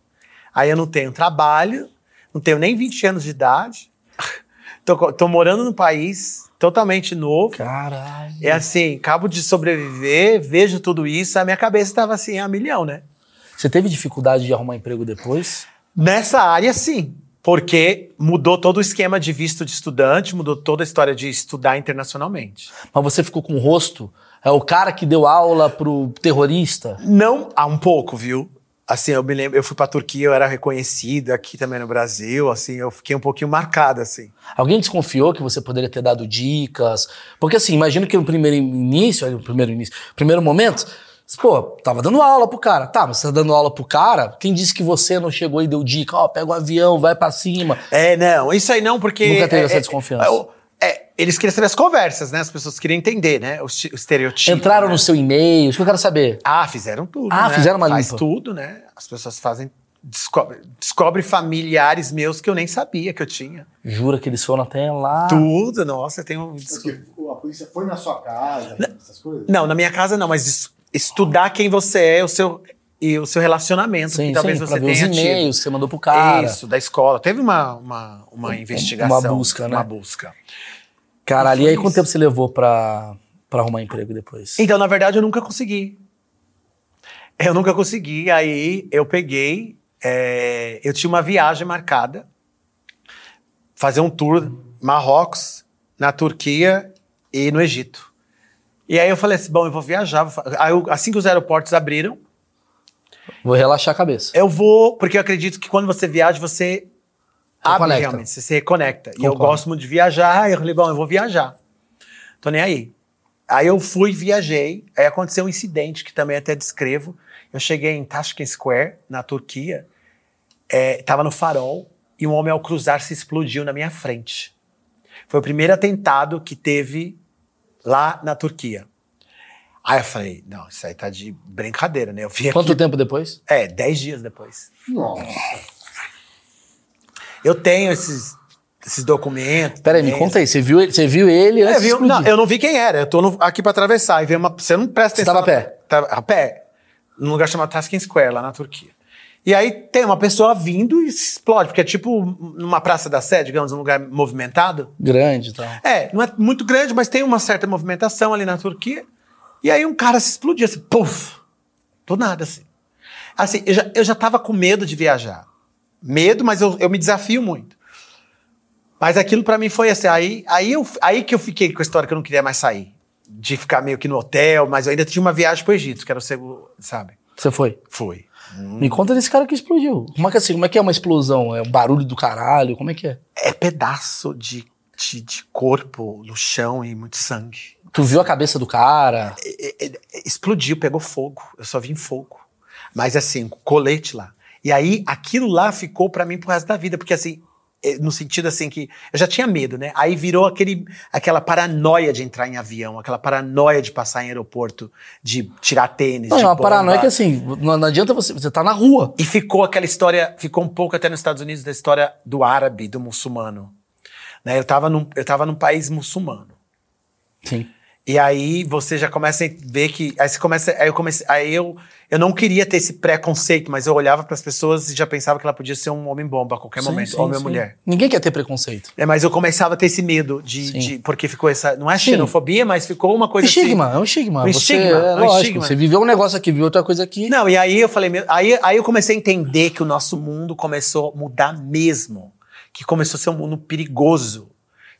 Speaker 2: Aí eu não tenho trabalho, não tenho nem 20 anos de idade. (laughs) tô, tô morando num país totalmente novo.
Speaker 1: Caralho.
Speaker 2: É assim, acabo de sobreviver, vejo tudo isso, a minha cabeça tava assim a milhão, né?
Speaker 1: Você teve dificuldade de arrumar emprego depois?
Speaker 2: Nessa área, sim. Porque mudou todo o esquema de visto de estudante, mudou toda a história de estudar internacionalmente.
Speaker 1: Mas você ficou com o rosto? É o cara que deu aula pro terrorista?
Speaker 2: Não, há um pouco, viu? Assim, eu me lembro, eu fui pra Turquia, eu era reconhecido aqui também no Brasil, assim, eu fiquei um pouquinho marcado, assim.
Speaker 1: Alguém desconfiou que você poderia ter dado dicas? Porque assim, imagino que no primeiro início, no primeiro início, primeiro momento, pô, tava dando aula pro cara. Tá, mas você tá dando aula pro cara? Quem disse que você não chegou e deu dica? Ó, pega o avião, vai pra cima.
Speaker 2: É, não, isso aí não, porque.
Speaker 1: Nunca teve
Speaker 2: é,
Speaker 1: essa
Speaker 2: é,
Speaker 1: desconfiança.
Speaker 2: é, é, eles queriam saber as conversas, né? As pessoas queriam entender, né? O, o estereotipo.
Speaker 1: Entraram
Speaker 2: né?
Speaker 1: no seu e-mail, isso que eu quero saber.
Speaker 2: Ah, fizeram tudo.
Speaker 1: Ah,
Speaker 2: né?
Speaker 1: fizeram uma
Speaker 2: Faz
Speaker 1: limpa.
Speaker 2: tudo, né? As pessoas fazem. Descobre, descobre familiares meus que eu nem sabia que eu tinha.
Speaker 1: Jura que eles foram até lá?
Speaker 2: Tudo, nossa, tem um.
Speaker 3: Porque a polícia foi na sua casa, essas coisas?
Speaker 2: Não, na minha casa não, mas estudar quem você é, o seu, e o seu relacionamento,
Speaker 1: Sim,
Speaker 2: que talvez
Speaker 1: sim,
Speaker 2: você
Speaker 1: pra ver os
Speaker 2: tenha tido.
Speaker 1: e-mails que você mandou pro cara.
Speaker 2: Isso, da escola. Teve uma, uma, uma investigação.
Speaker 1: uma busca, né?
Speaker 2: Uma busca.
Speaker 1: E
Speaker 2: Foi
Speaker 1: aí quanto tempo você levou pra, pra arrumar emprego depois?
Speaker 2: Então, na verdade, eu nunca consegui. Eu nunca consegui. Aí eu peguei. é, eu tinha uma viagem marcada. Fazer um tour Marrocos, na Turquia e no Egito. E aí eu falei assim: bom, eu vou viajar. vou Aí eu- assim que os aeroportos abriram,
Speaker 1: Vou relaxar a cabeça.
Speaker 2: eu vou. Porque eu acredito que quando você viaja, você abre realmente, você se reconecta. E eu
Speaker 1: Concordo.
Speaker 2: gosto muito de viajar. Aí eu falei: bom, eu vou viajar. Tô nem aí. Aí eu fui, viajei. Aí aconteceu um incidente que também até descrevo. Eu cheguei em Tashkent Square, na Turquia. É, tava no farol e um homem ao cruzar se explodiu na minha frente. Foi o primeiro atentado que teve lá na Turquia. Aí eu falei, não, isso aí tá de brincadeira, né? Eu vim
Speaker 1: Quanto
Speaker 2: aqui,
Speaker 1: tempo depois?
Speaker 2: é, 10 dias depois.
Speaker 3: Nossa.
Speaker 2: Eu tenho esses, esses documentos.
Speaker 1: Peraí, me conta aí. Você viu ele, você viu ele antes
Speaker 2: É, viu? Não, eu não vi quem era. Eu tô no- aqui pra atravessar e veio uma. Você não presta
Speaker 1: Você
Speaker 2: atenção.
Speaker 1: tava a pé?
Speaker 2: Tava a pé. Num lugar chamado Taskin Square, lá na Turquia. E aí tem uma pessoa vindo e se explode, porque é tipo numa praça da Sé, digamos, um lugar movimentado.
Speaker 1: Grande e tal.
Speaker 2: É, não é muito grande, mas tem uma certa movimentação ali na Turquia. E aí um cara se explodiu assim, puf! Do nada, assim. Assim, eu já, eu já tava com medo de viajar. Medo, mas eu, eu me desafio muito. Mas aquilo pra mim foi assim, aí, aí, eu, aí que eu fiquei com a história que eu não queria mais sair. De ficar meio que no hotel, mas eu ainda tinha uma viagem pro Egito, que era o segundo, sabe?
Speaker 1: Você foi?
Speaker 2: Foi.
Speaker 1: Me conta desse cara que explodiu. Como é que, assim, como é, que é uma explosão? É um barulho do caralho? Como é que é?
Speaker 2: É pedaço de, de, de corpo no chão e muito sangue.
Speaker 1: Tu viu a cabeça do cara?
Speaker 2: é, é, explodiu, pegou fogo. Eu só vi em fogo. Mas assim, colete lá. E aí, aquilo lá ficou pra mim pro resto da vida, porque assim, é, no sentido assim que eu já tinha medo, né? Aí virou aquele, aquela paranoia de entrar em avião, aquela paranoia de passar em aeroporto, de tirar tênis,
Speaker 1: Não,
Speaker 2: de
Speaker 1: é uma
Speaker 2: bomba.
Speaker 1: paranoia que assim, não, não adianta você. Você tá na rua.
Speaker 2: E ficou aquela história, ficou um pouco até nos Estados Unidos da história do árabe, do muçulmano. Né? Eu, tava num, eu tava num país muçulmano.
Speaker 1: Sim.
Speaker 2: E aí você já começa a ver que. Aí você começa. Aí eu comecei. Aí eu, eu não queria ter esse preconceito, mas eu olhava para as pessoas e já pensava que ela podia ser um homem-bomba a qualquer
Speaker 1: Sim,
Speaker 2: momento,
Speaker 1: sim,
Speaker 2: homem ou
Speaker 1: sim.
Speaker 2: mulher.
Speaker 1: Ninguém quer ter preconceito.
Speaker 2: É, mas eu começava a ter esse medo de. De- porque ficou essa. Não é xenofobia, mas ficou uma coisa
Speaker 1: estigma,
Speaker 2: assim.
Speaker 1: é um estigma.
Speaker 2: Um
Speaker 1: Você,
Speaker 2: estigma,
Speaker 1: é,
Speaker 2: é um
Speaker 1: lógico,
Speaker 2: estigma.
Speaker 1: Você viveu um negócio aqui, viu outra coisa aqui.
Speaker 2: Não, e aí eu falei, aí, aí eu comecei a entender que o nosso mundo começou a mudar mesmo. Que começou a ser um mundo perigoso.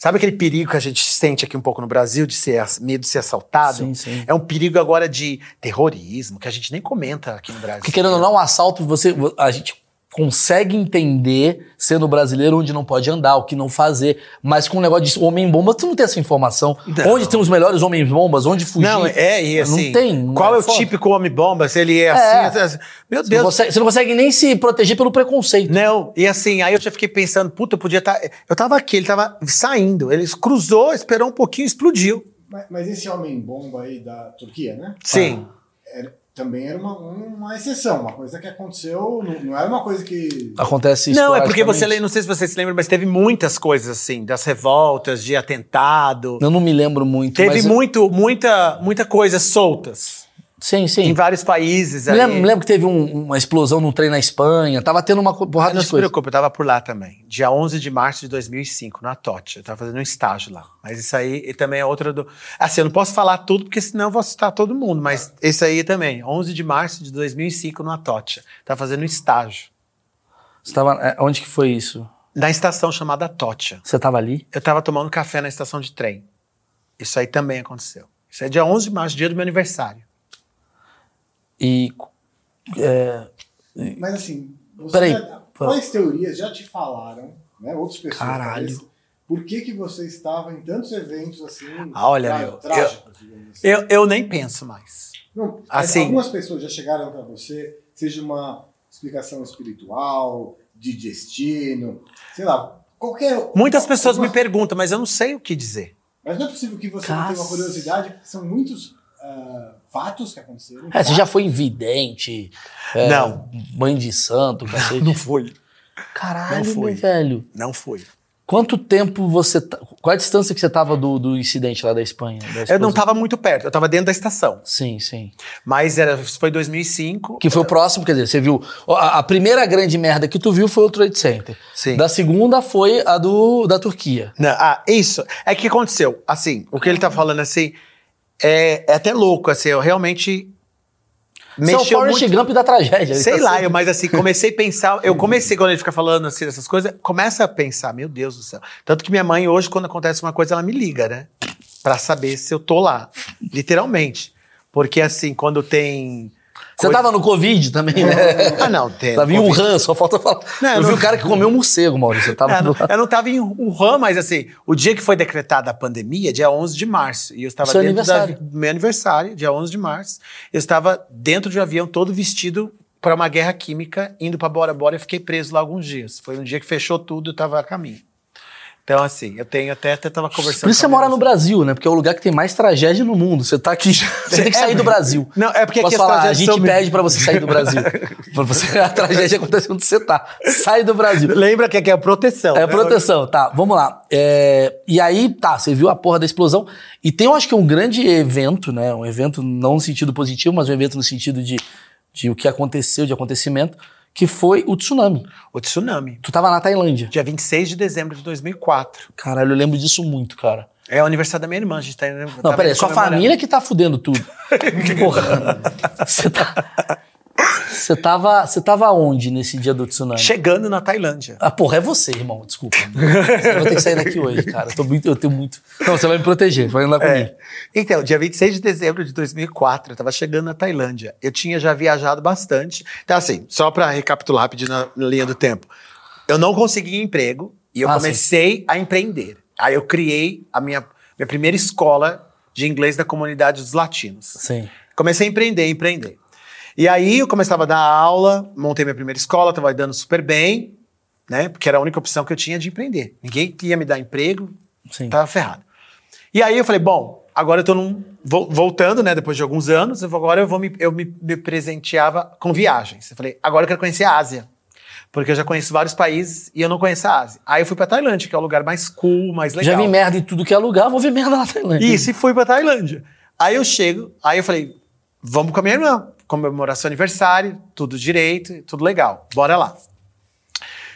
Speaker 2: Sabe aquele perigo que a gente sente aqui um pouco no Brasil de ser medo de ser assaltado?
Speaker 1: Sim, sim.
Speaker 2: É um perigo agora de terrorismo, que a gente nem comenta aqui no Brasil.
Speaker 1: Porque querendo ou não, um assalto, você, a gente consegue entender, sendo brasileiro, onde não pode andar, o que não fazer. Mas com o negócio de homem-bomba, tu não tem essa informação.
Speaker 2: Não.
Speaker 1: Onde tem os melhores homens-bombas, onde fugir.
Speaker 2: Não, é, e assim.
Speaker 1: Não tem. não
Speaker 2: qual é, o
Speaker 1: foda.
Speaker 2: típico homem-bomba? Se ele é,
Speaker 1: É.
Speaker 2: assim, assim. Meu
Speaker 1: Você não,
Speaker 2: Deus.
Speaker 1: consegue, você não consegue nem se proteger pelo preconceito.
Speaker 2: Não, e assim, aí eu já fiquei pensando, puta, eu podia estar. eu tava aqui, ele tava saindo. Ele cruzou, esperou um pouquinho e explodiu.
Speaker 3: Mas, mas esse homem-bomba aí da Turquia, né?
Speaker 2: Sim.
Speaker 3: Era- também era uma, uma exceção, uma coisa que aconteceu, não, não era uma coisa que.
Speaker 1: Acontece
Speaker 2: Não, é porque você não sei se você se lembra, mas teve muitas coisas assim, das revoltas, de atentado.
Speaker 1: Eu não me lembro muito.
Speaker 2: Teve
Speaker 1: mas-
Speaker 2: muito, muita, muita coisa soltas
Speaker 1: Sim,
Speaker 2: em
Speaker 1: sim.
Speaker 2: vários países.
Speaker 1: Me lembro, me lembro que teve um- uma explosão num trem na Espanha. Tava tendo uma porrada
Speaker 2: Não
Speaker 1: de
Speaker 2: se
Speaker 1: coisa.
Speaker 2: preocupe, eu tava por lá também. Dia 11 de março de 2005, na Tote. Eu tava fazendo um estágio lá. Mas isso aí também é outra do... Assim, eu não posso falar tudo, porque senão eu vou citar todo mundo. Mas esse aí também, 11 de março de 2005, no Atocha. Tava fazendo um estágio.
Speaker 1: Você tava, é, onde que foi isso?
Speaker 2: Na estação chamada Atocha.
Speaker 1: Você tava ali?
Speaker 2: Eu tava tomando café na estação de trem. Isso aí também aconteceu. Isso é dia 11 de março, dia do meu aniversário.
Speaker 1: E. é,
Speaker 3: Mas assim, você
Speaker 1: Peraí.
Speaker 3: já- quais teorias já te falaram, né? Outras pessoas.
Speaker 1: Caralho.
Speaker 3: talvez, por que, que você estava em tantos eventos assim.
Speaker 2: Ah, olha,
Speaker 3: tra-
Speaker 2: meu,
Speaker 3: trágicos, digamos assim?
Speaker 2: Eu, eu nem penso mais.
Speaker 3: Não,
Speaker 2: Assim-
Speaker 3: Algumas pessoas já chegaram para você, seja uma explicação espiritual, de destino, sei lá, qualquer.
Speaker 2: Muitas pessoas me
Speaker 3: alguma-
Speaker 2: perguntam, mas eu não sei o que dizer.
Speaker 3: Mas não é possível que você não tenha uma curiosidade, porque são muitos ah, fatos que aconteceram.
Speaker 1: é, você já foi invidente. é,
Speaker 2: Não.
Speaker 1: Mãe de santo, (laughs) cacete.
Speaker 2: Não fui.
Speaker 1: Caralho,
Speaker 2: Não
Speaker 1: meu velho.
Speaker 2: Não fui.
Speaker 1: Quanto tempo você. Qual a distância que você tava do, do incidente lá da Espanha? da
Speaker 2: Eu não estava muito perto, eu estava dentro da estação.
Speaker 1: Sim, sim.
Speaker 2: Mas era, foi 2005.
Speaker 1: Que foi o próximo, quer dizer, você viu. A, a primeira grande merda que tu viu foi o Trade Center.
Speaker 2: Sim.
Speaker 1: Da segunda foi a do, da Turquia.
Speaker 2: Não, ah, isso. É que aconteceu. Assim, o que ele tá falando assim é, é até louco. Assim, eu realmente.
Speaker 1: É o
Speaker 2: Mexeu
Speaker 1: Forrest
Speaker 2: muito.
Speaker 1: Gump da tragédia.
Speaker 2: Sei
Speaker 1: tá
Speaker 2: lá,
Speaker 1: sempre-
Speaker 2: eu, mas assim, comecei a pensar. Eu comecei, quando ele fica falando assim dessas coisas, começa a pensar, meu Deus do céu. Tanto que minha mãe, hoje, quando acontece uma coisa, ela me liga, né? Pra saber se eu tô lá. Literalmente. Porque assim, quando tem.
Speaker 1: Você tava no Covid também, né?
Speaker 2: Ah, não, tem.
Speaker 1: Tava em. Wuhan, só falta falar.
Speaker 2: Não,
Speaker 1: eu
Speaker 2: eu
Speaker 1: vi
Speaker 2: não-
Speaker 1: o cara que comeu morcego, Maurício. Eu tava
Speaker 2: É, não- eu não estava em Wuhan, mas assim, o dia que foi decretada a pandemia, dia 11 de março, e eu estava
Speaker 1: Seu
Speaker 2: dentro
Speaker 1: aniversário.
Speaker 2: do meu aniversário, dia 11 de março, eu estava dentro de um avião todo vestido para uma guerra química, indo para Bora Bora, e fiquei preso lá alguns dias. Foi um dia que fechou tudo, eu estava a caminho. Então, assim, eu tenho até, até tava conversando.
Speaker 1: Por isso você
Speaker 2: a
Speaker 1: mora no Brasil, né? Porque é o lugar que tem mais tragédia no mundo. Você tá aqui, (laughs) você tem que sair do Brasil.
Speaker 2: Não, é porque
Speaker 1: Posso
Speaker 2: aqui
Speaker 1: falar, a gente
Speaker 2: são-
Speaker 1: pede pra você sair do Brasil. (laughs) pra você, a tragédia acontece onde você tá. Sai do Brasil.
Speaker 2: Lembra que aqui é proteção.
Speaker 1: É
Speaker 2: né?
Speaker 1: proteção, tá, vamos lá. É, e aí, tá, você viu a porra da explosão. E tem, eu acho que um grande evento, né? Um evento não no sentido positivo, mas um evento no sentido de, de o que aconteceu, de acontecimento, que foi o tsunami.
Speaker 2: O tsunami.
Speaker 1: Tu tava na Tailândia.
Speaker 2: Dia 26 de dezembro de 2004.
Speaker 1: Caralho, eu lembro disso muito, cara.
Speaker 2: É o aniversário da minha irmã, a gente tá.
Speaker 1: Não, peraí, sua família que tá fudendo tudo. (laughs) Porra. Você tá. Você tava, você tava onde nesse dia do tsunami?
Speaker 2: Chegando na Tailândia.
Speaker 1: Ah, porra, é você, irmão. Desculpa. Vou ter que sair daqui hoje, cara. Eu, tô muito, eu tenho muito. Não, você vai me proteger, vai andar comigo.
Speaker 2: É. Então, dia 26 de dezembro de 2004, eu tava chegando na Tailândia. Eu tinha já viajado bastante. Então, assim, só pra recapitular rapidinho na, na linha do tempo. Eu não consegui emprego e eu
Speaker 1: Ah,
Speaker 2: comecei a empreender. Aí eu criei a minha, minha primeira escola de inglês da comunidade dos latinos.
Speaker 1: Sim.
Speaker 2: Comecei a empreender, empreender. E aí eu começava a dar aula, montei minha primeira escola, estava dando super bem, né? Porque era a única opção que eu tinha de empreender. Ninguém ia me dar emprego,
Speaker 1: Sim.
Speaker 2: tava ferrado. E aí eu falei, bom, agora eu tô num, vo- voltando, né? Depois de alguns anos, agora eu vou me, eu me, me presenteava com viagens. Eu falei, agora eu quero conhecer a Ásia. Porque eu já conheço vários países e eu não conheço a Ásia. Aí eu fui pra Tailândia, que é o lugar mais cool, mais legal.
Speaker 1: Já vi merda em tudo que é lugar, vou ver merda na Tailândia.
Speaker 2: Isso, e fui pra Tailândia. Aí eu chego, aí eu falei, vamos com a minha irmã, comemorar seu aniversário, tudo direito, tudo legal, bora lá.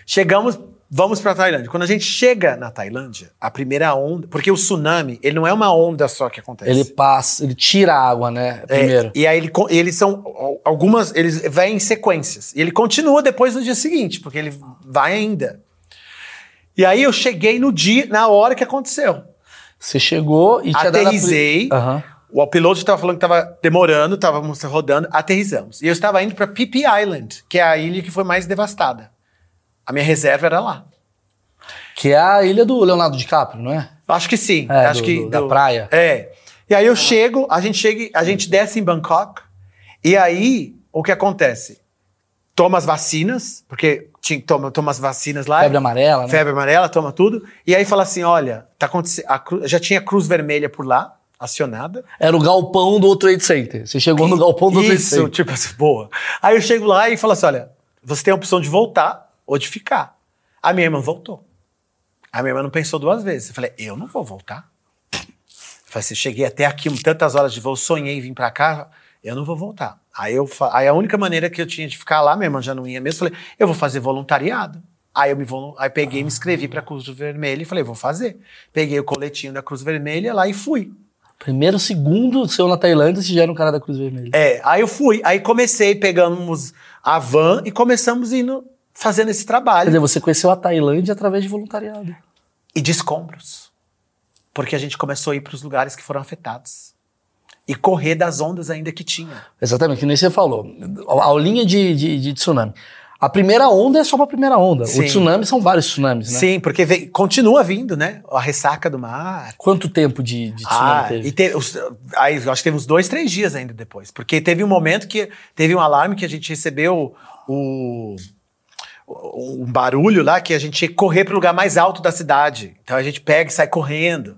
Speaker 2: Chegamos, vamos pra Tailândia. Quando a gente chega na Tailândia, a primeira onda, porque o tsunami, ele não é uma onda só que acontece.
Speaker 1: Ele passa, ele tira a água, né?
Speaker 2: É,
Speaker 1: Primeiro.
Speaker 2: e aí ele, eles são algumas, eles vêm em sequências. E ele continua depois no dia seguinte, porque ele vai ainda. E aí eu cheguei no dia, na hora que aconteceu.
Speaker 1: Você chegou e tinha dado a
Speaker 2: Aterrisei.
Speaker 1: Aham.
Speaker 2: O piloto estava falando que estava demorando, estávamos rodando, aterrizamos. E eu estava indo para Phi Island, que é a ilha que foi mais devastada. A minha reserva era lá.
Speaker 1: Que é a ilha do Leonardo DiCaprio, não é?
Speaker 2: Acho que sim.
Speaker 1: É,
Speaker 2: acho
Speaker 1: do-
Speaker 2: que
Speaker 1: do- da praia.
Speaker 2: É. E aí eu chego, a gente chega, a gente desce em Bangkok. E aí o que acontece? Toma as vacinas, porque tinha, toma, toma as vacinas lá.
Speaker 1: Febre amarela, né?
Speaker 2: Febre amarela, toma tudo. E aí fala assim: olha, tá acontecendo. já tinha cruz vermelha por lá, acionada.
Speaker 1: Era o galpão do Trade Center. Você chegou no galpão do Trade
Speaker 2: Isso,
Speaker 1: Center.
Speaker 2: tipo assim, boa. Aí eu chego lá e falo assim: olha, você tem a opção de voltar ou de ficar. A minha irmã voltou. A minha irmã não pensou duas vezes. Eu falei: eu não vou voltar. Eu falei assim: cheguei até aqui, tantas horas de voo, sonhei em vir pra cá, eu não vou voltar. Aí, eu, aí a única maneira que eu tinha de ficar lá, minha irmã já não ia mesmo, eu falei: eu vou fazer voluntariado. Aí eu me aí peguei e me inscrevi pra Cruz Vermelha e falei: vou fazer. Peguei o coletinho da Cruz Vermelha lá e fui.
Speaker 1: Primeiro, segundo seu na Tailândia, você já era um cara da Cruz Vermelha.
Speaker 2: É, aí eu fui, aí comecei, pegamos a van e começamos indo fazendo esse
Speaker 1: Quer
Speaker 2: trabalho.
Speaker 1: dizer, você conheceu a Tailândia através de voluntariado.
Speaker 2: E de escombros. Porque a gente começou a ir para os lugares que foram afetados. E correr das ondas ainda que tinha.
Speaker 1: Exatamente, que nem você falou. A aulinha de, de, de tsunami. A primeira onda é só uma primeira onda.
Speaker 2: Sim.
Speaker 1: O tsunami são vários tsunamis, né?
Speaker 2: Sim, porque vem- continua vindo, né? A ressaca do mar.
Speaker 1: Quanto tempo de, de tsunami
Speaker 2: Ah,
Speaker 1: teve?
Speaker 2: e te- os- aí acho que teve uns dois, três dias ainda depois. Porque teve um momento que teve um alarme que a gente recebeu o, o- um barulho lá que a gente tinha que correr para o lugar mais alto da cidade. Então a gente pega e sai correndo,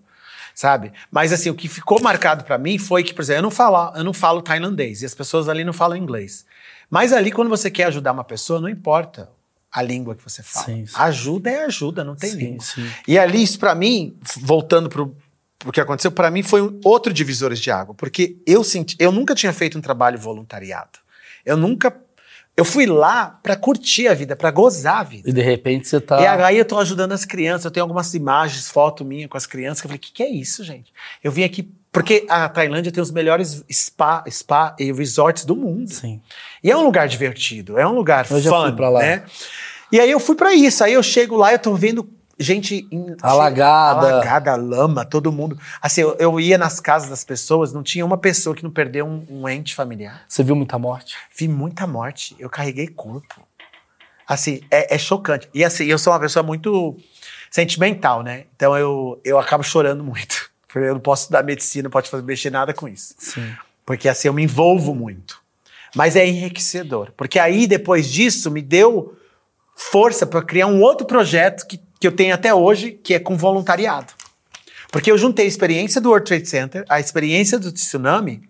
Speaker 2: sabe? Mas assim, o que ficou marcado para mim foi que, por exemplo, eu não falo, eu não falo tailandês e as pessoas ali não falam inglês. Mas ali, quando você quer ajudar uma pessoa, não importa a língua que você fala.
Speaker 1: Sim, sim.
Speaker 2: Ajuda é ajuda, não tem
Speaker 1: Sim,
Speaker 2: língua. E ali, isso pra mim, voltando pro, pro que aconteceu, pra mim foi um outro divisores de água, porque eu senti, eu nunca tinha feito um trabalho voluntariado. Eu nunca, eu fui lá pra curtir a vida, pra gozar a vida.
Speaker 1: E de repente você tá.
Speaker 2: E aí eu tô ajudando as crianças, eu tenho algumas imagens, foto minha com as crianças, que eu falei, o que, que é isso, gente? Eu vim aqui, porque a Tailândia tem os melhores spa, spa e resorts do mundo.
Speaker 1: Sim.
Speaker 2: E é um lugar divertido, é um lugar
Speaker 1: Eu já
Speaker 2: fun,
Speaker 1: fui pra lá.
Speaker 2: né? E aí eu fui pra isso, aí eu chego lá, eu tô vendo gente
Speaker 1: Alagada.
Speaker 2: alagada, lama, todo mundo. Assim, eu, eu ia nas casas das pessoas, não tinha uma pessoa que não perdeu um, um ente familiar.
Speaker 1: Você viu muita morte?
Speaker 2: Vi muita morte, eu carreguei corpo. Assim, é, é chocante. E assim, eu sou uma pessoa muito sentimental, né? Então eu, eu acabo chorando muito. Porque eu não posso estudar medicina, não posso fazer, mexer nada com isso.
Speaker 1: Sim.
Speaker 2: Porque assim, eu me envolvo muito. Mas é enriquecedor. Porque aí, depois disso, me deu força para criar um outro projeto que, que que eu tenho até hoje, que é com voluntariado. Porque eu juntei a experiência do World Trade Center, a experiência do tsunami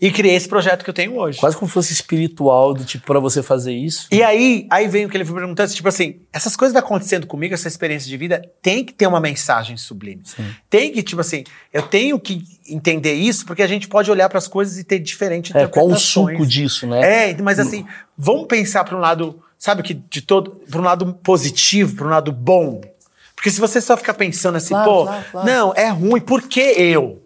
Speaker 2: e criei esse projeto que eu tenho hoje.
Speaker 1: Quase como se fosse espiritual, do tipo, pra você fazer isso.
Speaker 2: E aí, aí vem o que ele foi perguntando, tipo assim, essas coisas vão acontecendo comigo, essa experiência de vida, tem que ter uma mensagem sublime. Tem que, tipo assim, eu tenho que entender isso, porque a gente pode olhar para as coisas e ter diferente
Speaker 1: É, qual o suco disso, né?
Speaker 2: É, mas assim, vamos pensar para um lado, sabe que de todo, para um lado positivo, para um lado bom. Porque se você só ficar pensando assim,
Speaker 1: Claro,
Speaker 2: pô,
Speaker 1: claro, claro.
Speaker 2: não, é ruim, por que eu?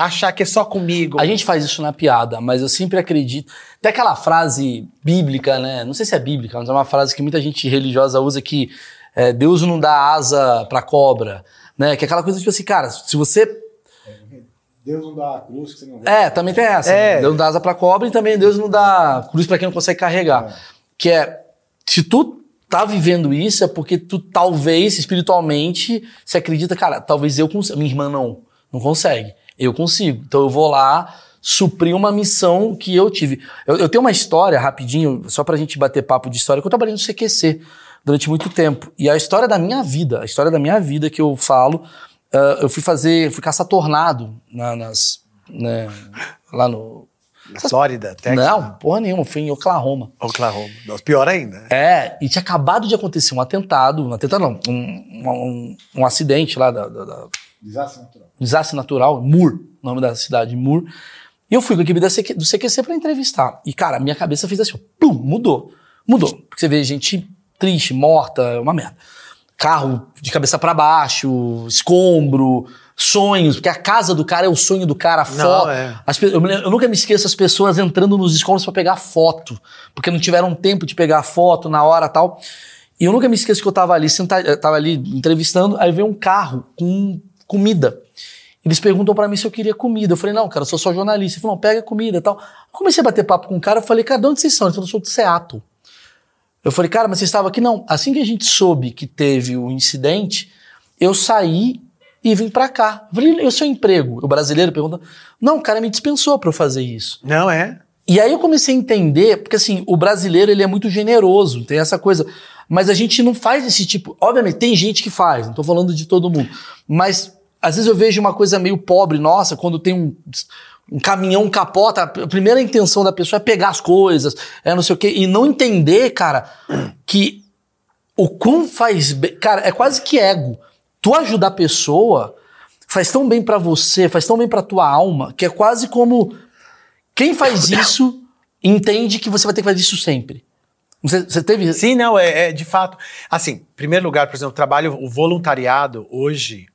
Speaker 2: Achar que é só comigo.
Speaker 1: A gente faz isso na piada, mas eu sempre acredito. Tem aquela frase bíblica, né? Não sei se é bíblica, mas é uma frase que muita gente religiosa usa que é, Deus não dá asa pra cobra, né? Que é aquela coisa tipo assim, cara, se você.
Speaker 3: Deus não dá a cruz que você não vê.
Speaker 1: É, também tem essa.
Speaker 2: É.
Speaker 1: né? Deus não dá asa pra cobra e também Deus não dá cruz pra quem não consegue carregar. Que é, se tu tá vivendo isso, é porque tu talvez, espiritualmente, se acredita, cara, talvez eu consiga. Minha irmã não, não consegue. Eu consigo. Então eu vou lá suprir uma missão que eu tive. Eu, eu tenho uma história, rapidinho, só pra gente bater papo de história, que eu trabalhei no CQC durante muito tempo. E a história da minha vida, a história da minha vida que eu falo, ah, eu fui fazer, fui caçar tornado na- nas, né, lá no...
Speaker 2: Na Flórida, Texas,
Speaker 1: Não, porra nenhuma, fui em Oklahoma.
Speaker 2: Oklahoma. Nossa, pior ainda.
Speaker 1: É, e tinha acabado de acontecer um atentado, um atentado não, um, um, um acidente lá da, da, da
Speaker 3: Desastre natural.
Speaker 1: desastre natural, Mur, nome da cidade, Mur. E eu fui com a equipe CQ do CQC pra entrevistar. E, cara, minha cabeça fez assim, ó, pum, mudou. Mudou. Porque você vê gente triste, morta, é uma merda. Carro de cabeça pra baixo, escombro, sonhos, porque a casa do cara é o sonho do cara, a
Speaker 2: Não,
Speaker 1: foto.
Speaker 2: é.
Speaker 1: As eu, eu nunca me esqueço as pessoas entrando nos escombros pra pegar foto, porque não tiveram tempo de pegar foto na hora tal. E eu nunca me esqueço que eu tava ali sentado, eu tava ali entrevistando, aí veio um carro com comida. Eles perguntam pra mim se eu queria comida. Eu falei, não, cara, eu sou só jornalista. Ele falou, não, pega comida e tal. Eu comecei a bater papo com o cara, eu falei, cara, de onde vocês são? Ele falou, eu sou de Seattle. Eu falei, cara, mas você estava aqui? Não. Assim que a gente soube que teve o incidente, eu saí e vim pra cá. Eu falei, e o seu emprego? O brasileiro pergunta, não, o cara me dispensou pra eu fazer isso.
Speaker 2: Não é?
Speaker 1: E aí eu comecei a entender, porque assim, o brasileiro ele é muito generoso, tem essa coisa. Mas a gente não faz esse tipo. Obviamente, tem gente que faz, não tô falando de todo mundo. Mas às vezes eu vejo uma coisa meio pobre, nossa, quando tem um, um caminhão capota, a primeira intenção da pessoa é pegar as coisas, é não sei o quê, e não entender, cara, que o quão faz bem. Cara, é quase que ego. Tu ajudar a pessoa faz tão bem pra você, faz tão bem pra tua alma, que é quase como quem faz isso entende que você vai ter que fazer isso sempre. Você, você teve.
Speaker 2: Sim, não, é, é de fato. Assim, em primeiro lugar, por exemplo, trabalho, o voluntariado hoje,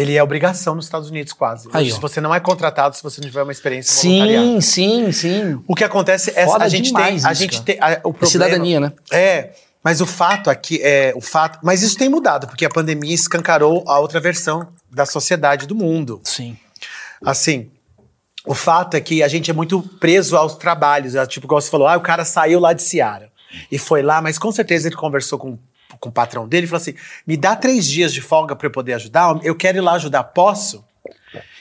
Speaker 2: ele é obrigação nos Estados Unidos quase.
Speaker 1: Aí,
Speaker 2: se você não é contratado, se você não tiver uma experiência voluntariada.
Speaker 1: Sim, sim, sim.
Speaker 2: O que acontece é
Speaker 1: Foda
Speaker 2: a gente tem, a
Speaker 1: isso,
Speaker 2: gente
Speaker 1: cara.
Speaker 2: tem a- o
Speaker 1: É
Speaker 2: problema,
Speaker 1: cidadania, né?
Speaker 2: É, mas o fato aqui é o fato, mas isso tem mudado porque a pandemia escancarou a outra versão da sociedade do mundo.
Speaker 1: Sim.
Speaker 2: Assim, o fato é que a gente é muito preso aos trabalhos. É, tipo, igual você falou, ah, o cara saiu lá de Seara e foi lá, mas com certeza ele conversou com, com o patrão dele e falou assim: me dá três dias de folga para eu poder ajudar, eu quero ir lá ajudar, posso?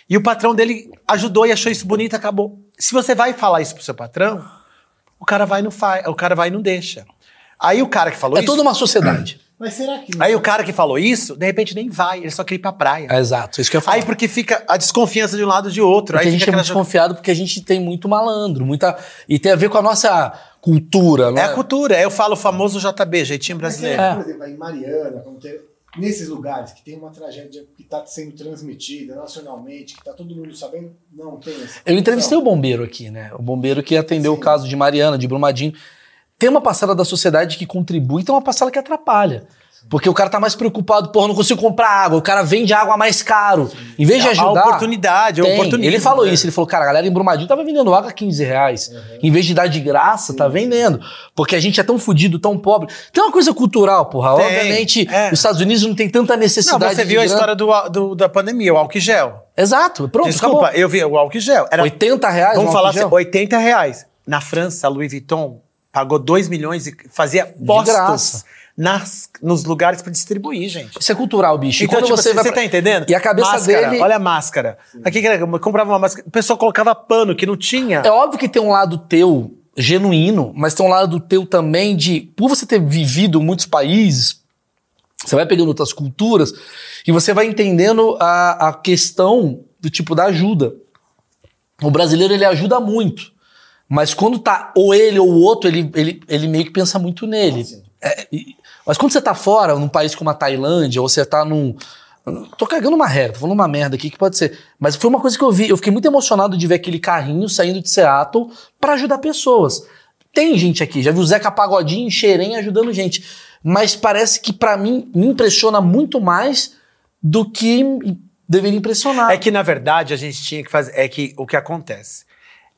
Speaker 2: E o patrão dele ajudou e achou isso bonito, acabou. Se você vai falar isso pro seu patrão, o cara vai e não faz, o cara vai não deixa. Aí o cara que falou
Speaker 1: É
Speaker 2: isso.
Speaker 1: toda uma sociedade.
Speaker 3: Mas será que.
Speaker 2: Aí o cara que falou isso, de repente nem vai, ele só quer ir pra praia.
Speaker 1: É, exato, isso que eu ia falar.
Speaker 2: Aí porque fica a desconfiança de um lado e de outro.
Speaker 1: Porque
Speaker 2: aí
Speaker 1: a gente é muito desconfiado porque a gente tem muito malandro, muita. E tem a ver com a nossa cultura, não
Speaker 2: É
Speaker 1: é?
Speaker 2: a cultura, eu falo o famoso JB, jeitinho
Speaker 3: Mas
Speaker 2: brasileiro.
Speaker 1: É.
Speaker 3: por exemplo, aí em Mariana, tem- nesses lugares que tem uma tragédia que está sendo transmitida nacionalmente, que está todo mundo sabendo, não tem essa.
Speaker 1: Eu entrevistei o bombeiro aqui, né? O bombeiro que atendeu
Speaker 3: Sim.
Speaker 1: o caso de Mariana, de Brumadinho. Tem uma parcela da sociedade que contribui tem uma parcela que atrapalha. Porque o cara tá mais preocupado, porra, não consigo comprar água. O cara vende água mais caro. Em vez de
Speaker 2: É a
Speaker 1: ajudar.
Speaker 2: oportunidade, é
Speaker 1: tem.
Speaker 2: oportunismo,
Speaker 1: Ele falou
Speaker 2: né?
Speaker 1: isso, ele falou, cara, a galera em Brumadinho tava vendendo água a 15 reais. Em vez de dar de graça, tá vendendo. Porque a gente é tão fudido, tão pobre. Tem uma coisa cultural, porra.
Speaker 2: Tem,
Speaker 1: Obviamente,
Speaker 2: é.
Speaker 1: os Estados Unidos não tem tanta
Speaker 2: Não,
Speaker 1: necessidade
Speaker 2: você
Speaker 1: de
Speaker 2: viu a história do, do- da pandemia, o álcool gel.
Speaker 1: Exato, pronto,
Speaker 2: Desculpa,
Speaker 1: acabou.
Speaker 2: eu vi o álcool gel. Era,
Speaker 1: 80 reais
Speaker 2: vamos falar assim,
Speaker 1: gel?
Speaker 2: 80 reais. Na França, Louis Vuitton pagou 2 milhões e fazia postos nas, nos lugares pra distribuir, gente.
Speaker 1: Isso é cultural, bicho. E
Speaker 2: Então,
Speaker 1: quando
Speaker 2: tipo,
Speaker 1: você
Speaker 2: você,
Speaker 1: vai
Speaker 2: você tá entendendo?
Speaker 1: E a cabeça
Speaker 2: máscara,
Speaker 1: dele-
Speaker 2: Olha a máscara. Aqui que comprava uma máscara, o pessoal colocava pano que não tinha.
Speaker 1: É óbvio que tem um lado teu genuíno, mas tem um lado teu também de, por você ter vivido em muitos países, Você vai pegando outras culturas e você vai entendendo a, a questão do tipo da ajuda. O brasileiro ele ajuda muito, mas quando tá ou ele ou o outro, ele, ele, ele meio que pensa muito nele. É, e- mas quando você tá fora, num país como a Tailândia, ou você tá num. Tô cagando uma regra, tô falando uma merda aqui que pode ser. Mas foi uma coisa que eu vi. Eu fiquei muito emocionado de ver aquele carrinho saindo de Seattle pra ajudar pessoas. Tem gente aqui, já viu o Zeca Pagodinho em Xerém ajudando gente. Mas parece que pra mim me impressiona muito mais do que deveria impressionar.
Speaker 2: É que, na verdade, a gente tinha que fazer. É que o que acontece?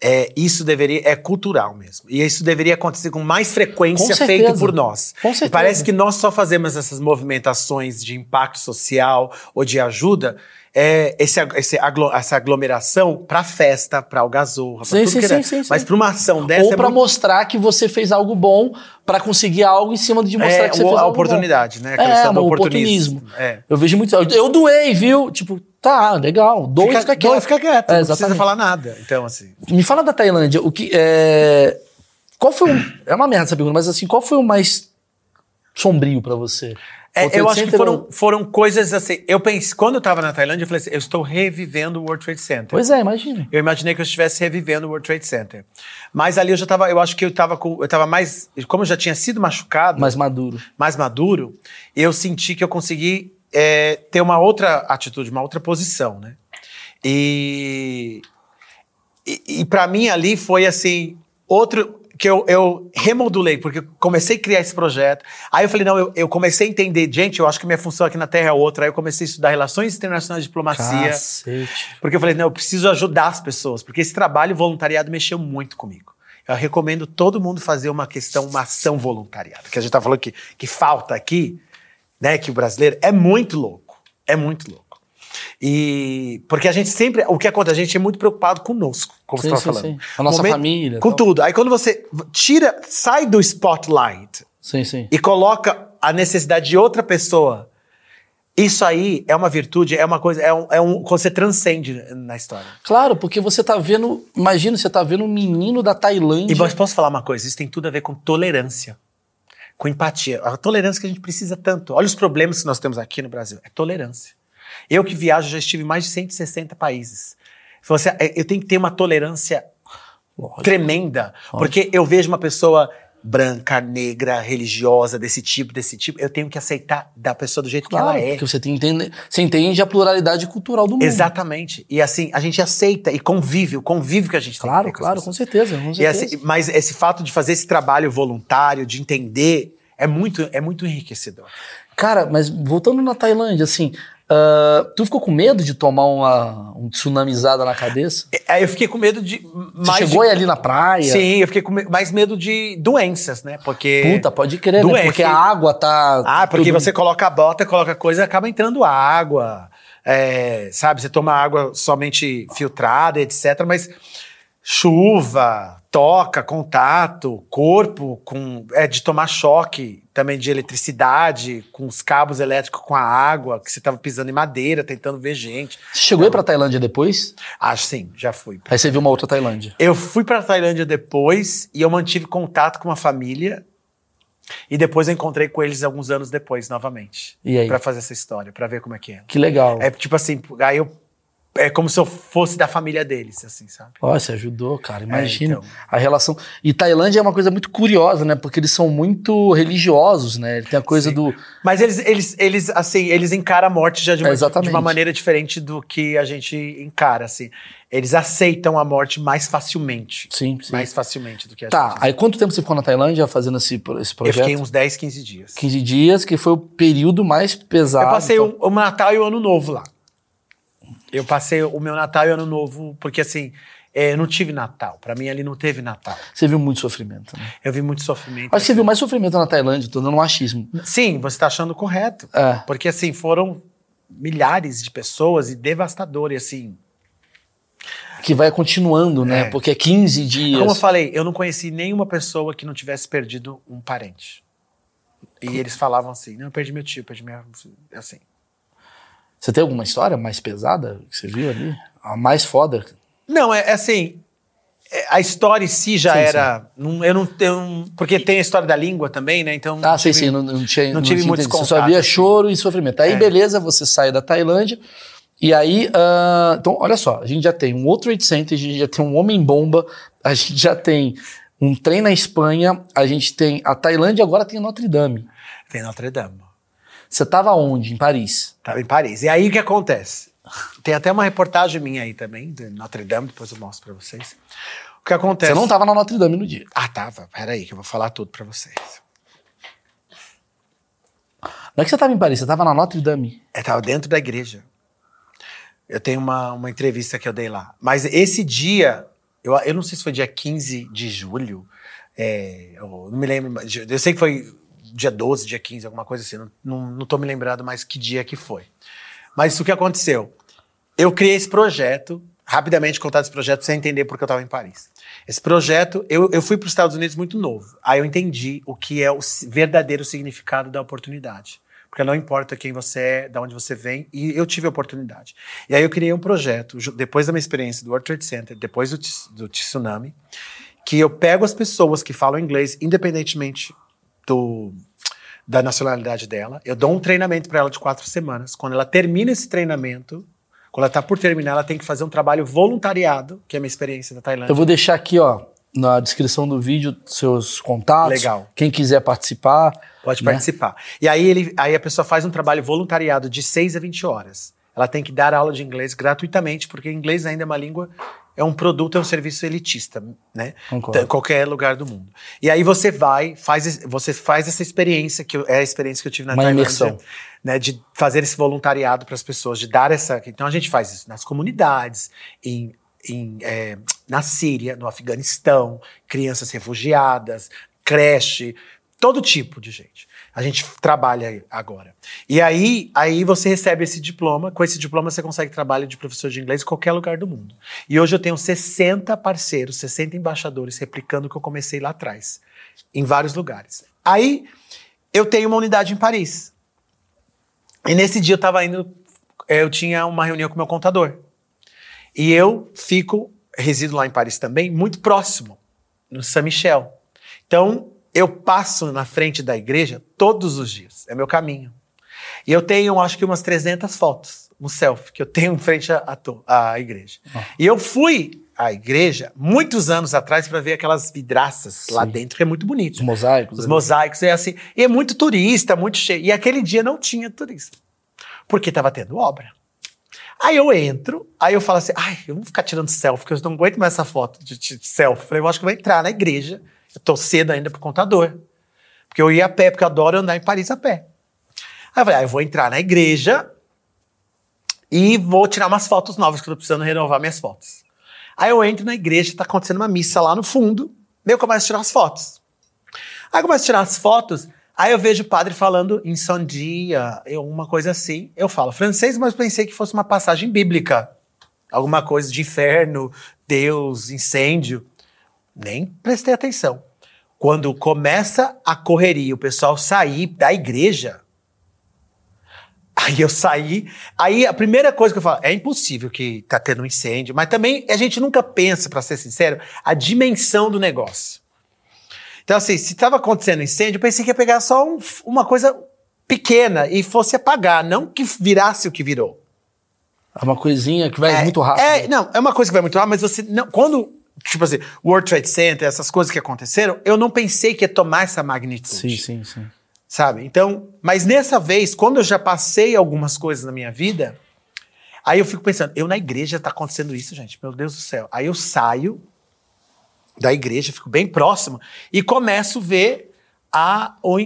Speaker 2: É, isso deveria. É cultural mesmo. E isso deveria acontecer com mais frequência
Speaker 1: Com
Speaker 2: feito por nós.
Speaker 1: Com
Speaker 2: E
Speaker 1: certeza.
Speaker 2: parece que nós só fazemos essas movimentações de impacto social ou de ajuda. É, esse, esse aglo- essa aglomeração pra festa, pra algazorra, pra
Speaker 1: Sim,
Speaker 2: tudo
Speaker 1: sim,
Speaker 2: que
Speaker 1: sim, sim.
Speaker 2: Mas pra uma ação dessa
Speaker 1: Ou
Speaker 2: é
Speaker 1: pra
Speaker 2: muito-
Speaker 1: mostrar que você fez algo bom pra conseguir algo em cima de mostrar
Speaker 2: é,
Speaker 1: que você fez
Speaker 2: a
Speaker 1: algo bom.
Speaker 2: oportunidade, né? A
Speaker 1: É,
Speaker 2: questão do
Speaker 1: o
Speaker 2: oportunismo. É.
Speaker 1: Eu vejo muito. Eu doei, viu? Tipo, tá, legal. Dou e fica quieto.
Speaker 2: doa e fica quieto,
Speaker 1: É,
Speaker 2: não precisa falar nada. Então, assim.
Speaker 1: Me fala da Tailândia. O que é... Qual foi o... É uma merda essa pergunta, mas assim, qual foi o mais sombrio pra você?
Speaker 2: É, eu acho que foram, foram coisas assim. Eu pensei, quando eu tava na Tailândia, eu falei assim: eu estou revivendo o World Trade Center.
Speaker 1: Pois é, imagina.
Speaker 2: Eu imaginei que eu estivesse revivendo o World Trade Center. Mas ali eu já tava, eu acho que eu tava com, eu tava mais, como eu já tinha sido machucado,
Speaker 1: Mais maduro.
Speaker 2: mais maduro, eu senti que eu consegui é, ter uma outra atitude, uma outra posição, né? E, e, e para mim ali foi assim, outro que eu, eu remodulei, porque eu comecei a criar esse projeto. Aí eu falei, não, eu, eu comecei a entender, gente, eu acho que minha função aqui na Terra é outra. Aí eu comecei a estudar relações internacionais e diplomacia.
Speaker 1: Cacete.
Speaker 2: Porque eu falei, não, eu preciso ajudar as pessoas, porque esse trabalho voluntariado mexeu muito comigo. Eu recomendo todo mundo fazer uma questão, uma ação voluntariada, que a gente tá falando que, que falta aqui, né, que o brasileiro é muito louco, é muito louco. E porque a gente sempre, o que acontece, a gente é muito preocupado conosco, como
Speaker 1: Sim,
Speaker 2: você estava falando.
Speaker 1: sim. Com a nossa
Speaker 2: Momento-
Speaker 1: família,
Speaker 2: Com
Speaker 1: tal.
Speaker 2: tudo. Aí quando você tira, sai do spotlight
Speaker 1: Sim, sim.
Speaker 2: e coloca a necessidade de outra pessoa, isso aí é uma virtude, é uma coisa, é um, é um quando você transcende na história.
Speaker 1: Claro, porque você tá vendo. Imagina, você tá vendo um menino da Tailândia.
Speaker 2: E mas posso falar uma coisa? Isso tem tudo a ver com tolerância, com empatia. A tolerância que a gente precisa tanto. Olha os problemas que nós temos aqui no Brasil. É tolerância. Eu que viajo já estive em mais de 160 países. Você, é, eu tenho que ter uma tolerância
Speaker 1: Lógico.
Speaker 2: tremenda, porque eu vejo uma pessoa branca, negra, religiosa, desse tipo, desse tipo, eu tenho que aceitar da pessoa do jeito
Speaker 1: Claro,
Speaker 2: que ela é.
Speaker 1: porque você, tem, entende, você entende a pluralidade cultural do mundo.
Speaker 2: Exatamente. E assim, a gente aceita e convive, o convívio que a gente tem.
Speaker 1: Claro,
Speaker 2: com as
Speaker 1: claro, com certeza. Com
Speaker 2: E
Speaker 1: certeza.
Speaker 2: assim, mas esse fato de fazer esse trabalho voluntário, de entender, é muito, é muito enriquecedor.
Speaker 1: Cara, mas voltando na Tailândia, assim, ah, tu ficou com medo de tomar uma um tsunamizada na cabeça?
Speaker 2: Aí eu fiquei com medo de.
Speaker 1: Você chegou
Speaker 2: de,
Speaker 1: ali na praia?
Speaker 2: Sim, eu fiquei com mais medo de doenças, né? Porque.
Speaker 1: Puta, pode crer, né?
Speaker 2: Doente.
Speaker 1: Porque a água tá.
Speaker 2: Ah, porque
Speaker 1: tudo-
Speaker 2: você coloca a bota, coloca coisa, acaba entrando água. é, sabe, você toma água somente filtrada, etc. Mas chuva, toca, contato, corpo, com, é de tomar choque também de eletricidade, com os cabos elétricos com a água, que você estava pisando em madeira, tentando ver gente.
Speaker 1: Você chegou aí pra Tailândia depois?
Speaker 2: Acho sim, já fui.
Speaker 1: Aí você viu uma outra Tailândia.
Speaker 2: Eu fui para Tailândia depois e eu mantive contato com uma família. E depois eu encontrei com eles alguns anos depois, novamente.
Speaker 1: E aí?
Speaker 2: Pra fazer essa história, pra ver como é que é.
Speaker 1: Que legal.
Speaker 2: É tipo assim, aí eu. É como se eu fosse da família deles, assim, sabe?
Speaker 1: Ó, você ajudou, cara. Imagina
Speaker 2: então.
Speaker 1: a relação. E Tailândia é uma coisa muito curiosa, né? Porque eles são muito religiosos, né? Tem a coisa
Speaker 2: Sim.
Speaker 1: do.
Speaker 2: Mas eles, eles, eles, assim, eles encaram a morte já de uma,
Speaker 1: É,
Speaker 2: de uma maneira diferente do que a gente encara, assim. Eles aceitam a morte mais facilmente.
Speaker 1: Sim, sim.
Speaker 2: Mais facilmente do que a
Speaker 1: Tá,
Speaker 2: gente.
Speaker 1: aí quanto tempo você ficou na Tailândia fazendo esse, esse
Speaker 2: eu
Speaker 1: projeto?
Speaker 2: fiquei uns 10, 15 dias.
Speaker 1: 15 dias, que foi o período mais pesado.
Speaker 2: Eu passei
Speaker 1: então.
Speaker 2: o, o Natal e o Ano Novo lá. Eu passei o meu Natal e o Ano Novo, porque assim, é, eu não tive Natal. Pra mim ali não teve Natal.
Speaker 1: Você viu muito sofrimento, né?
Speaker 2: Eu vi muito sofrimento.
Speaker 1: Acho que você viu mais sofrimento na Tailândia, tô dando um achismo.
Speaker 2: Sim, você tá achando correto.
Speaker 1: É.
Speaker 2: Porque assim, foram milhares de pessoas e devastador. E assim,
Speaker 1: Que vai continuando, né?
Speaker 2: É.
Speaker 1: Porque é 15 dias.
Speaker 2: como eu falei, eu não conheci nenhuma pessoa que não tivesse perdido um parente. E eles falavam assim: não, eu perdi meu tio, perdi minha. Assim.
Speaker 1: Você tem alguma história mais pesada que você viu ali? A mais foda?
Speaker 2: Não, é, é assim. é, a história em si já
Speaker 1: Sim,
Speaker 2: era. não- eu não tenho. Porque tem a história da língua também, né? Então.
Speaker 1: Ah, sim,
Speaker 2: tive-
Speaker 1: sim, não, não tinha,
Speaker 2: não tive
Speaker 1: tinha
Speaker 2: muitos.
Speaker 1: Você só
Speaker 2: contatos,
Speaker 1: via
Speaker 2: assim.
Speaker 1: choro e sofrimento. Aí,
Speaker 2: É.
Speaker 1: beleza, você sai da Tailândia. E aí, ah, então, olha só, a gente já tem um outro Trade Center, a gente já tem um Homem-Bomba, a gente já tem um trem na Espanha, a gente tem a Tailândia, agora tem Notre Dame.
Speaker 2: Tem Notre Dame.
Speaker 1: Você tava onde? Em Paris?
Speaker 2: Tava em Paris. E aí o que acontece? Tem até uma reportagem minha aí também, de Notre Dame, depois eu mostro pra vocês. O que acontece?
Speaker 1: Você não tava na Notre Dame no dia.
Speaker 2: Ah, tava. Peraí, que eu vou falar tudo pra vocês.
Speaker 1: Não é que você tava em Paris, você tava na Notre Dame.
Speaker 2: Eu tava dentro da igreja. Eu tenho uma, uma entrevista que eu dei lá. Mas esse dia, eu, eu não sei se foi dia 15 de julho, é, eu não me lembro, eu sei que foi dia 12, dia 15, alguma coisa assim, não, não, não tô me lembrando mais que dia que foi. Mas o que aconteceu? Eu criei esse projeto, rapidamente contar esse projeto sem entender porque eu estava em Paris. Esse projeto, eu, eu fui para os Estados Unidos muito novo. Aí eu entendi o que é o verdadeiro significado da oportunidade. Porque não importa quem você é, de onde você vem, e eu tive a oportunidade. E aí eu criei um projeto, depois da minha experiência do World Trade Center, depois do, do tsunami, que eu pego as pessoas que falam inglês, independentemente do, da nacionalidade dela, eu dou um treinamento para ela de quatro semanas. Quando ela termina esse treinamento, quando ela está por terminar, ela tem que fazer um trabalho voluntariado, que é a minha experiência da Tailândia.
Speaker 1: Eu vou deixar aqui, ó, na descrição do vídeo, seus contatos.
Speaker 2: Legal.
Speaker 1: Quem quiser participar.
Speaker 2: Pode
Speaker 1: né?
Speaker 2: participar. E aí, ele, aí a pessoa faz um trabalho voluntariado de 6 a 20 horas. Ela tem que dar aula de inglês gratuitamente, porque inglês ainda é uma língua, é um produto, é um serviço elitista, né?
Speaker 1: Concordo.
Speaker 2: Em qualquer lugar do mundo. E aí você vai, faz, você faz essa experiência, que eu- é a experiência que eu tive na
Speaker 1: Uma
Speaker 2: Tailândia,
Speaker 1: imersão.
Speaker 2: né? De fazer esse voluntariado para as pessoas, de dar essa. Então a gente faz isso nas comunidades, em. em, é, na Síria, no Afeganistão, crianças refugiadas, creche, todo tipo de gente. A gente trabalha agora. E aí, aí você recebe esse diploma. Com esse diploma você consegue trabalho de professor de inglês em qualquer lugar do mundo. E hoje eu tenho 60 parceiros, 60 embaixadores replicando o que eu comecei lá atrás, em vários lugares. Aí eu tenho uma unidade em Paris. E nesse dia eu estava indo, eh, eu tinha uma reunião com meu contador. E eu fico, resido lá em Paris também, muito próximo, no Saint-Michel. Então, eu passo na frente da igreja todos os dias, é meu caminho. E eu tenho, acho que umas 300 fotos, um selfie, que eu tenho em frente à, à igreja. E eu fui à igreja muitos anos atrás para ver aquelas vidraças lá
Speaker 1: Sim.
Speaker 2: dentro, que é muito bonito.
Speaker 1: Os mosaicos.
Speaker 2: Os mosaicos, é assim. E é muito turista, muito cheio. E aquele dia não tinha turista. Porque estava tendo obra. Aí eu entro, aí eu falo assim, ai, eu vou ficar tirando selfie, porque eu não aguento mais essa foto de, de selfie. Falei, eu acho que eu vou entrar na igreja. Eu tô cedo ainda pro contador. Porque eu ia a pé, porque eu adoro andar em Paris a pé. Aí eu falei, ah, eu vou entrar na igreja e vou tirar umas fotos novas, que eu tô precisando renovar minhas fotos. Aí eu entro na igreja, tá acontecendo uma missa lá no fundo, daí eu começo a tirar as fotos. Aí eu começo a tirar as fotos, aí eu vejo o padre falando em sandia, uma coisa assim. Eu falo francês, mas pensei que fosse uma passagem bíblica. Alguma coisa de inferno, Deus, incêndio. Nem prestei atenção. Quando começa a correria, o pessoal sair da igreja, Aí eu saí. Aí a primeira coisa que eu falo, é impossível que tá tendo um incêndio, mas também a gente nunca pensa, para ser sincero, a dimensão do negócio. Então, assim, se estava acontecendo incêndio, eu pensei que ia pegar só um- uma coisa pequena e fosse apagar, não que virasse o que virou.
Speaker 1: É uma coisinha que vai muito rápido.
Speaker 2: É, não, é uma coisa que vai muito rápido, mas você não. Quando, tipo assim, World Trade Center, essas coisas que aconteceram, eu não pensei que ia tomar essa magnitude.
Speaker 1: Sim, sim, sim.
Speaker 2: Sabe? Então, mas nessa vez, quando eu já passei algumas coisas na minha vida, aí eu fico pensando, eu na igreja tá acontecendo isso, gente, meu Deus do céu. Aí eu saio da igreja, fico bem próximo e começo a ver a, o,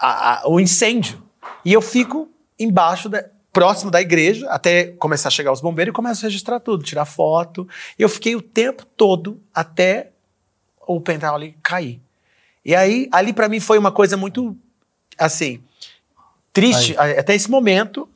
Speaker 2: a- a- o incêndio. E eu fico embaixo, da, próximo da igreja, até começar a chegar os bombeiros e começo a registrar tudo, tirar foto. Eu fiquei o tempo todo até o pental ali cair. E aí, ali pra mim foi uma coisa muito, assim, triste, a- até esse momento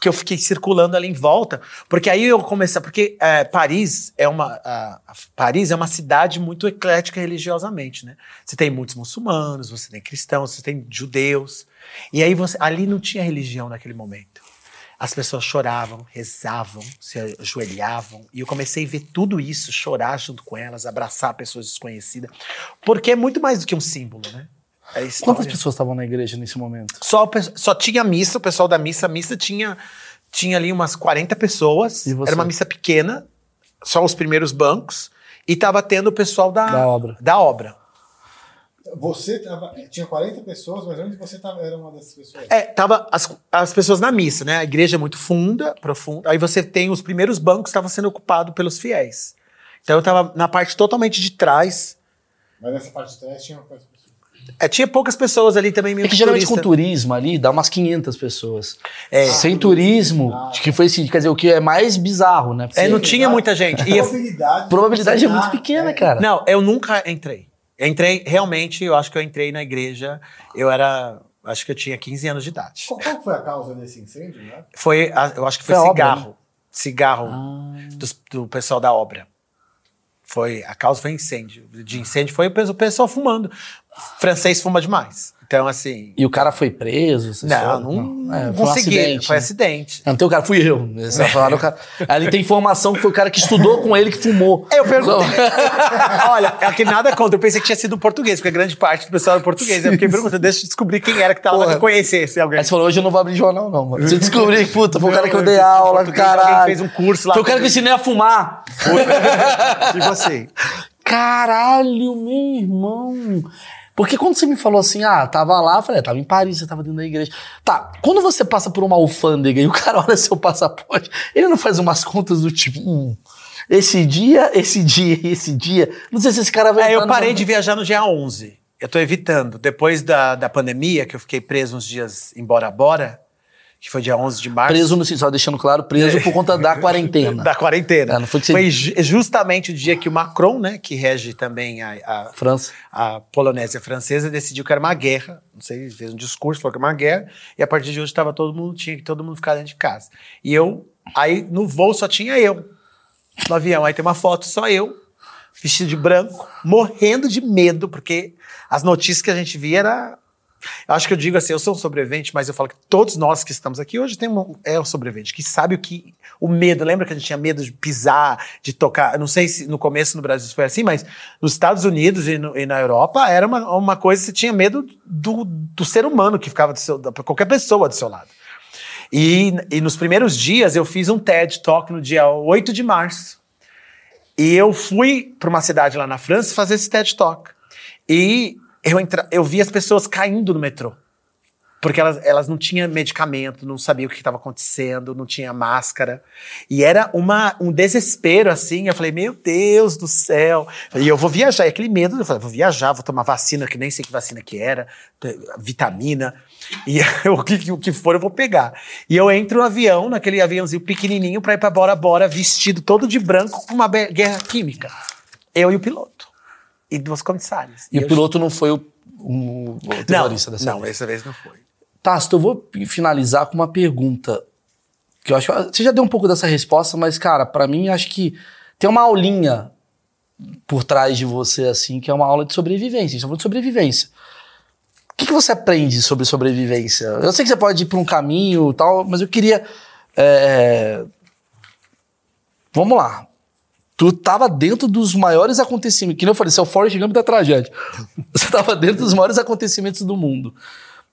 Speaker 2: que eu fiquei circulando ali em volta, porque aí eu comecei, porque é, Paris é uma a- a- Paris é uma cidade muito eclética religiosamente, né? Você tem muitos muçulmanos, você tem cristãos, você tem judeus, e aí você ali não tinha religião naquele momento. As pessoas choravam, rezavam, se ajoelhavam. E eu comecei a ver tudo isso, chorar junto com elas, abraçar pessoas desconhecidas. Porque é muito mais do que um símbolo, né? É.
Speaker 1: Quantas pessoas estavam na igreja nesse momento?
Speaker 2: Só, só tinha missa, o pessoal da missa. A missa tinha, tinha ali umas 40 pessoas. Era uma missa pequena, só os primeiros bancos. E tava tendo o pessoal da,
Speaker 1: Da obra.
Speaker 2: Da obra.
Speaker 3: Você tava, tinha 40 pessoas, mas onde você tava, era uma dessas pessoas?
Speaker 2: É, tava as, as pessoas na missa, né? A igreja é muito funda, profunda. Aí você tem os primeiros bancos que estavam sendo ocupados pelos fiéis. Então eu tava na parte totalmente de trás.
Speaker 3: Mas nessa parte de trás tinha quantas pessoas?
Speaker 2: É, tinha poucas pessoas ali também, meio
Speaker 1: É que geralmente
Speaker 2: turista.
Speaker 1: com turismo ali dá umas 500 pessoas.
Speaker 2: É.
Speaker 1: Sem turismo,
Speaker 3: Ah.
Speaker 1: que foi assim, quer dizer, o que é mais bizarro, né?
Speaker 2: É, não tinha muita gente.
Speaker 3: A
Speaker 2: E eu-
Speaker 3: probabilidade,
Speaker 1: A probabilidade é muito pequena,
Speaker 3: é.
Speaker 1: cara.
Speaker 2: Não, eu nunca entrei. Eu entrei, realmente, eu acho que eu entrei na igreja, eu era, acho que eu tinha 15 anos de idade.
Speaker 3: Qual, qual foi a causa desse incêndio, né?
Speaker 2: Foi, a- eu acho que foi,
Speaker 1: Foi a obra,
Speaker 2: cigarro. Cigarro
Speaker 1: Ah.
Speaker 2: dos- do, pessoal da obra. Foi, a causa foi incêndio. De incêndio foi o pe- o pessoal fumando. Francês fuma demais. Então, assim.
Speaker 1: E o cara foi preso?
Speaker 2: Não,
Speaker 1: história?
Speaker 2: não,
Speaker 1: É,
Speaker 2: não
Speaker 1: foi um acidente,
Speaker 2: foi
Speaker 1: né?
Speaker 2: acidente.
Speaker 1: Não, tem o cara, fui eu. Eles falaram, o cara, ali tem informação que foi o cara que estudou com ele que fumou.
Speaker 2: Eu perguntei. (laughs) Olha, é que nada contra. Eu pensei que tinha sido português, porque grande parte do pessoal era português. Eu fiquei perguntando, deixa eu descobrir quem era que tava lá, eu conhecesse alguém.
Speaker 1: Aí você falou, hoje eu não vou abrir jornal, não, mano. Você descobriu, puta, foi o cara que eu
Speaker 2: Não,
Speaker 1: dei
Speaker 2: eu
Speaker 1: aula, caralho.
Speaker 2: fez um curso lá
Speaker 1: Foi o cara que eu ensinei a fumar. (laughs)
Speaker 2: E você?
Speaker 1: Caralho, meu irmão. Porque quando você me falou assim, ah, tava lá, eu falei, ah, tava em Paris, você tava dentro da igreja. Tá, quando você passa por uma alfândega e o (laughs) cara olha seu passaporte, ele não faz umas contas do tipo, hum, esse dia, esse dia e esse dia. Não sei se esse cara vai
Speaker 2: É, eu
Speaker 1: no-
Speaker 2: parei de viajar no dia 11. Eu tô evitando. Depois da, da pandemia, que eu fiquei preso uns dias em Bora Bora, que foi dia 11 de março.
Speaker 1: Preso no só deixando claro, preso por conta da (laughs) quarentena.
Speaker 2: Da quarentena.
Speaker 1: É, não foi que você-
Speaker 2: ju- justamente o dia que o Macron, né, que rege também a, a,
Speaker 1: França.
Speaker 2: a Polonésia francesa, decidiu que era uma guerra. Não sei, fez um discurso, falou que era uma guerra. E a partir de hoje tava todo mundo, tinha que todo mundo ficar dentro de casa. E eu, aí no voo só tinha eu. No avião, aí tem uma foto só eu, vestido de branco, morrendo de medo, porque as notícias que a gente via era. Acho que eu digo assim, eu sou um sobrevivente, mas eu falo que todos nós que estamos aqui hoje tem um, é um sobrevivente, que sabe o que. O medo, lembra que a gente tinha medo de pisar, de tocar? Não sei se no começo no Brasil foi assim, mas nos Estados Unidos e, no- e na Europa era uma, uma coisa que você tinha medo do, do ser humano que ficava do seu, da, qualquer pessoa do seu lado. E, e nos primeiros dias eu fiz um TED Talk no dia 8 de março. E eu fui para uma cidade lá na França fazer esse TED Talk. E eu, entra, eu vi as pessoas caindo no metrô. Porque elas, elas não tinham medicamento, não sabiam o que estava acontecendo, não tinha máscara. E era uma, um desespero, assim. Eu falei, meu Deus do céu. E eu vou viajar. E aquele medo, eu falei, vou viajar, vou tomar vacina, que nem sei que vacina que era, vitamina. E (laughs) o que, o que for, eu vou pegar. E eu entro no avião, naquele aviãozinho pequenininho, para ir para Bora Bora, vestido todo de branco, com uma guerra química. Eu e o piloto. E duas comissárias.
Speaker 1: E o
Speaker 2: eu-
Speaker 1: piloto não foi o, o, o terrorista
Speaker 2: não,
Speaker 1: dessa
Speaker 2: não,
Speaker 1: vez.
Speaker 2: dessa vez não foi.
Speaker 1: Tasto, eu vou finalizar com uma pergunta. Que eu acho. Você já deu um pouco dessa resposta, mas, cara, pra mim, acho que tem uma aulinha por trás de você, assim, que é uma aula de sobrevivência. A gente tá de sobrevivência. O que, que você aprende sobre sobrevivência? Eu sei que você pode ir pra um caminho e tal, mas eu queria. é, Vamos lá. Tu tava dentro dos maiores acontecimentos. Que nem eu falei, você é o Forrest Gump da tragédia. (laughs) Você tava dentro dos maiores acontecimentos do mundo.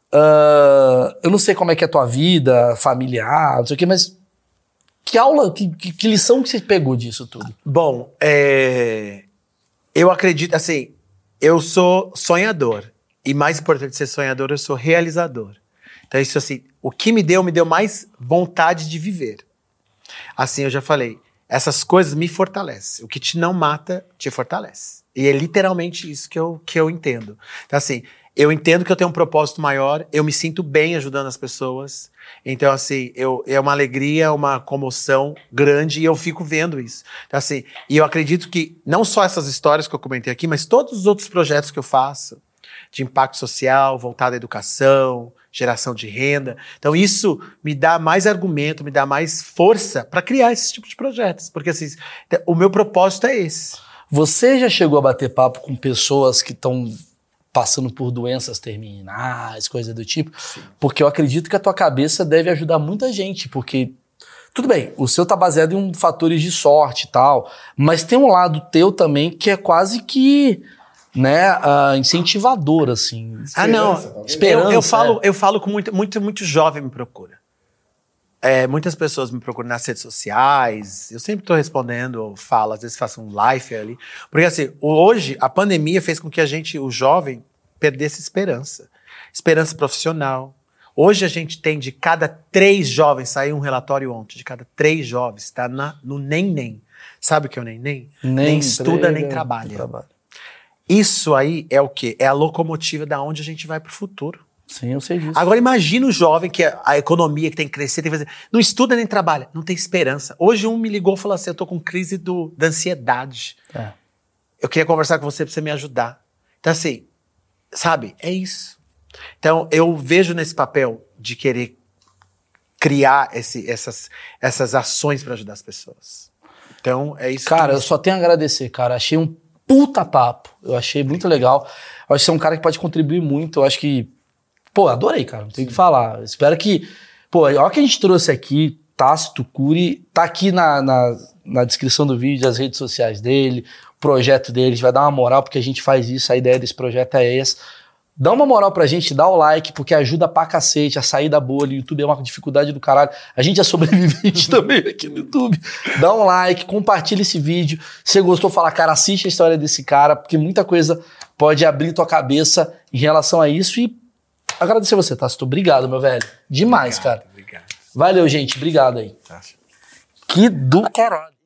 Speaker 1: Ah, eu não sei como é que é a tua vida, familiar, não sei o quê, mas que aula, que, que- que lição que você pegou disso tudo?
Speaker 2: Bom, é, eu acredito, assim, eu sou sonhador. E mais importante ser sonhador, eu sou realizador. Então, isso assim, o que me deu, me deu mais vontade de viver. Assim, eu já falei, essas coisas me fortalecem. O que te não mata, te fortalece. E é literalmente isso que eu, que eu entendo. Então, assim, eu entendo que eu tenho um propósito maior, eu me sinto bem ajudando as pessoas. Então, assim, eu, é uma alegria, uma comoção grande e eu fico vendo isso. Então, assim, e eu acredito que não só essas histórias que eu comentei aqui, mas todos os outros projetos que eu faço, de impacto social, voltado à educação, geração de renda. Então, isso me dá mais argumento, me dá mais força para criar esse tipo de projetos. Porque, assim, o meu propósito é esse.
Speaker 1: Você já chegou a bater papo com pessoas que estão passando por doenças terminais, coisa do tipo. Porque eu acredito que a tua cabeça deve ajudar muita gente, porque tudo bem, o seu tá baseado em um fatores de sorte e tal, mas tem um lado teu também que é quase que né, uh, incentivador, assim.
Speaker 2: Ah, não.
Speaker 3: Esperança, talvez.
Speaker 1: Esperança.
Speaker 2: eu, eu falo,
Speaker 1: é.
Speaker 2: eu falo com muito, muito, muito jovem me procura. É, muitas pessoas me procuram nas redes sociais. Eu sempre estou respondendo, ou falo, às vezes faço um live ali. Porque assim, hoje a pandemia fez com que a gente, o jovem, perdesse esperança. Esperança profissional. Hoje a gente tem de cada três jovens, saiu um relatório ontem, de cada três jovens está no nem nem. Sabe o que é o nem nem? Nem, estuda, nem
Speaker 1: emprega,
Speaker 2: trabalha. Isso aí é o quê? É a locomotiva da onde a gente vai pro futuro.
Speaker 1: Sim, eu sei disso.
Speaker 2: Agora imagina o jovem que a a economia que tem que crescer, tem que fazer. Não estuda nem trabalha, não tem esperança. Hoje um me ligou e falou assim: eu tô com crise do, da ansiedade.
Speaker 1: É.
Speaker 2: Eu queria conversar com você pra você me ajudar. Então, assim, sabe? É isso. Então, eu vejo nesse papel de querer criar esse- essas, essas ações para ajudar as pessoas. Então, é isso.
Speaker 1: Cara, eu só tenho a agradecer, cara. Achei um puta papo. Eu achei muito legal. Eu acho que você é um cara que pode contribuir muito. Eu acho que. Pô, adorei, cara. Não tem o que falar. Eu espero que. Pô, olha o que a gente trouxe aqui. Tácito Curi. Tá aqui na, na, na descrição do vídeo, as redes sociais dele, o projeto dele. A gente vai dar uma moral porque a gente faz isso. A ideia desse projeto é essa. Dá uma moral pra gente, dá o like, porque ajuda pra cacete a sair da bolha. O YouTube é uma dificuldade do caralho. A gente é sobrevivente (laughs) também aqui no YouTube. Dá um like, compartilha esse vídeo. Se você gostou, fala, cara, assiste a história desse cara, porque muita coisa pode abrir tua cabeça em relação a isso. E agradecer você, Tácito. Obrigado, meu velho. Demais, cara.
Speaker 2: Obrigado.
Speaker 1: Valeu, gente. Obrigado aí.
Speaker 2: Tá.
Speaker 1: Que do caralho.